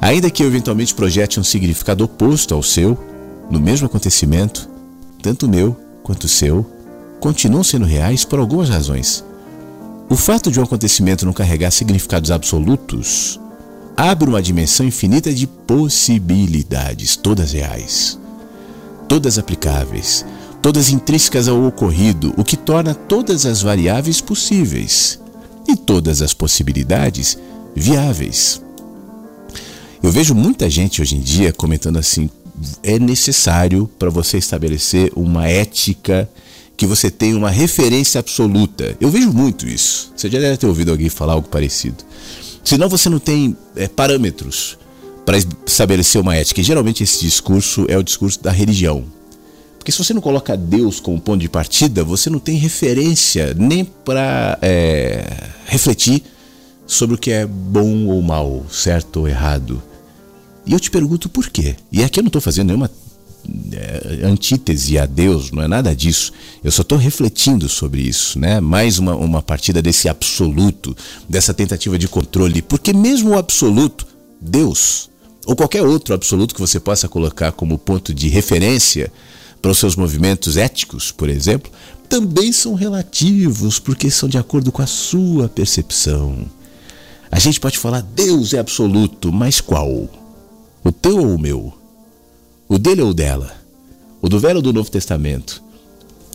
Ainda que eu eventualmente projete um significado oposto ao seu, no mesmo acontecimento, tanto o meu quanto o seu continuam sendo reais por algumas razões. O fato de um acontecimento não carregar significados absolutos abre uma dimensão infinita de possibilidades, todas reais, todas aplicáveis, todas intrínsecas ao ocorrido, o que torna todas as variáveis possíveis e todas as possibilidades viáveis. Eu vejo muita gente hoje em dia comentando assim: é necessário para você estabelecer uma ética que você tem uma referência absoluta. Eu vejo muito isso. Você já deve ter ouvido alguém falar algo parecido. Senão você não tem é, parâmetros para estabelecer uma ética. E geralmente esse discurso é o discurso da religião. Porque se você não coloca Deus como ponto de partida, você não tem referência nem para é, refletir sobre o que é bom ou mal, certo ou errado. E eu te pergunto por quê? E aqui eu não estou fazendo nenhuma é, antítese a Deus, não é nada disso. Eu só estou refletindo sobre isso, né? Mais uma, uma partida desse absoluto, dessa tentativa de controle, porque mesmo o absoluto, Deus, ou qualquer outro absoluto que você possa colocar como ponto de referência para os seus movimentos éticos, por exemplo, também são relativos, porque são de acordo com a sua percepção. A gente pode falar Deus é absoluto, mas qual? O teu ou o meu? O dele ou dela? O do Velho ou do Novo Testamento?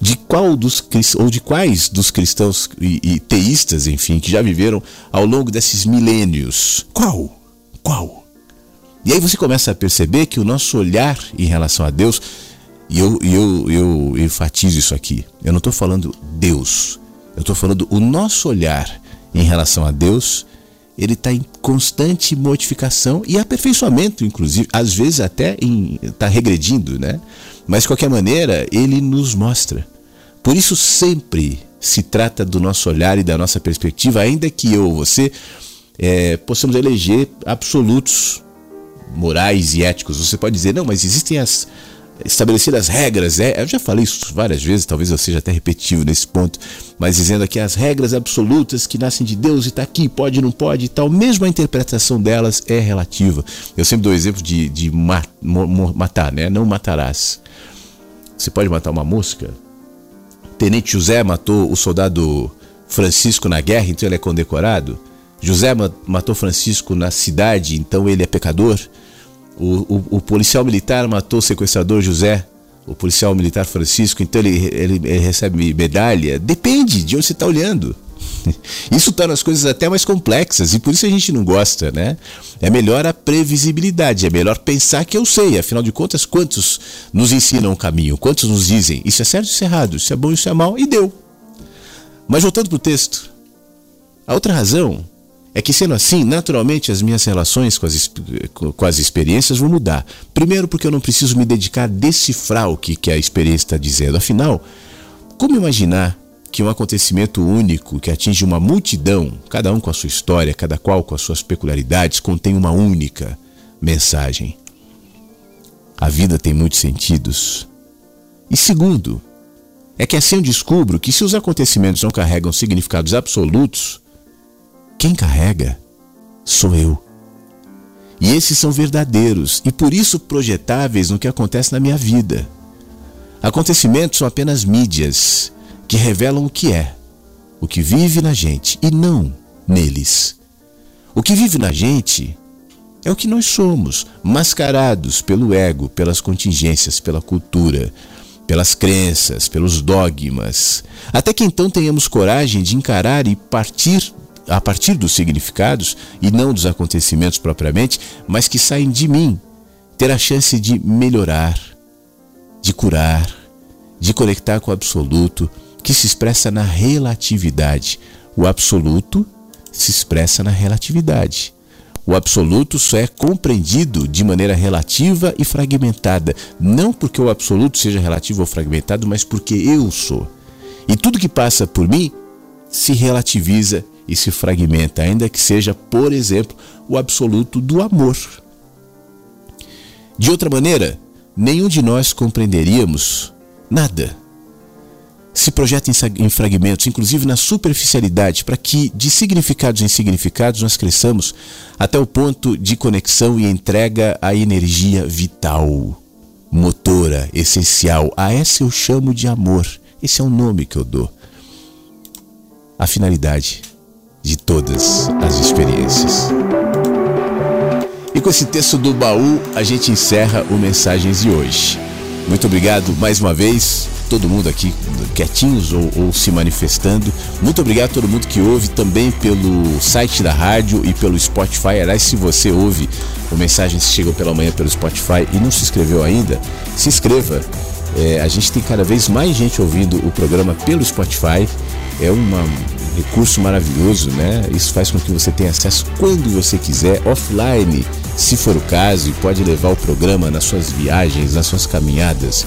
De qual dos ou de quais dos cristãos e, e teístas, enfim, que já viveram ao longo desses milênios? Qual? Qual? E aí você começa a perceber que o nosso olhar em relação a Deus, e eu, eu, eu enfatizo isso aqui, eu não estou falando Deus, eu estou falando o nosso olhar em relação a Deus ele está em constante modificação e aperfeiçoamento, inclusive, às vezes até está regredindo, né? Mas de qualquer maneira, ele nos mostra. Por isso sempre se trata do nosso olhar e da nossa perspectiva, ainda que eu ou você é, possamos eleger absolutos morais e éticos. Você pode dizer, não, mas existem as, estabelecidas regras, é, eu já falei isso várias vezes, talvez eu seja até repetitivo nesse ponto, mas dizendo aqui as regras absolutas que nascem de Deus e está aqui, pode, não pode e tal, mesmo a interpretação delas é relativa. Eu sempre dou o exemplo de, de ma matar, né? Não matarás. Você pode matar uma mosca? Tenente José matou o soldado Francisco na guerra, então ele é condecorado. José matou Francisco na cidade, então ele é pecador. O, o, o, policial militar matou o sequestrador José, o policial militar Francisco, então ele, ele, ele recebe medalha. Depende de onde você está olhando. Isso torna as coisas até mais complexas e por isso a gente não gosta, né? É melhor a previsibilidade, é melhor pensar que eu sei, afinal de contas, quantos nos ensinam o caminho, quantos nos dizem isso é certo, isso é errado, isso é bom, isso é mal, e deu. Mas voltando para o texto, a outra razão é que, sendo assim, naturalmente as minhas relações com as, com as experiências vão mudar. Primeiro, porque eu não preciso me dedicar a decifrar o que, que a experiência está dizendo. Afinal, como imaginar que um acontecimento único que atinge uma multidão, cada um com a sua história, cada qual com as suas peculiaridades, contém uma única mensagem? A vida tem muitos sentidos. E segundo, é que assim eu descubro que se os acontecimentos não carregam significados absolutos, quem carrega sou eu. E esses são verdadeiros e por isso projetáveis no que acontece na minha vida. Acontecimentos são apenas mídias que revelam o que é, o que vive na gente e não neles. O que vive na gente é o que nós somos, mascarados pelo ego, pelas contingências, pela cultura, pelas crenças, pelos dogmas. Até que então tenhamos coragem de encarar e partir a partir dos significados e não dos acontecimentos propriamente, mas que saem de mim, ter a chance de melhorar, de curar, de conectar com o absoluto, que se expressa na relatividade. O absoluto se expressa na relatividade. O absoluto só é compreendido de maneira relativa e fragmentada, não porque o absoluto seja relativo ou fragmentado, mas porque eu sou. E tudo que passa por mim se relativiza e se fragmenta, ainda que seja, por exemplo, o absoluto do amor. De outra maneira, nenhum de nós compreenderíamos nada. Se projeta em fragmentos, inclusive na superficialidade, para que de significados em significados nós cresçamos até o ponto de conexão e entrega à energia vital, motora, essencial. A essa eu chamo de amor. Esse é o nome que eu dou. A finalidade de todas as experiências. E com esse texto do baú, a gente encerra o Mensagens de hoje. Muito obrigado mais uma vez, todo mundo aqui quietinhos ou, ou, se manifestando. Muito obrigado a todo mundo que ouve também pelo site da rádio e pelo Spotify. Aliás, se você ouve o Mensagens que chegam pela manhã pelo Spotify e não se inscreveu ainda, se inscreva. É, a gente tem cada vez mais gente ouvindo o programa pelo Spotify. É uma recurso maravilhoso, né? Isso faz com que você tenha acesso quando você quiser, offline, se for o caso, e pode levar o programa nas suas viagens, nas suas caminhadas.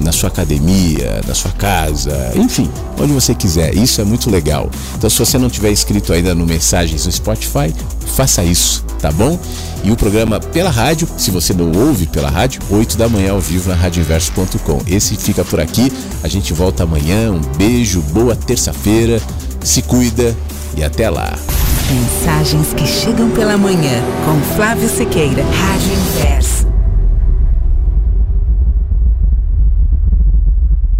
Na sua academia, na sua casa, enfim, onde você quiser. Isso é muito legal. Então, se você não tiver inscrito ainda no Mensagens no Spotify, faça isso, tá bom? E o programa pela rádio, se você não ouve pela rádio, 8 da manhã ao vivo na radioinverso.com. Esse fica por aqui. A gente volta amanhã. Um beijo, boa terça-feira. Se cuida e até lá. Mensagens que chegam pela manhã com Flávio Sequeira, Rádio Inverso.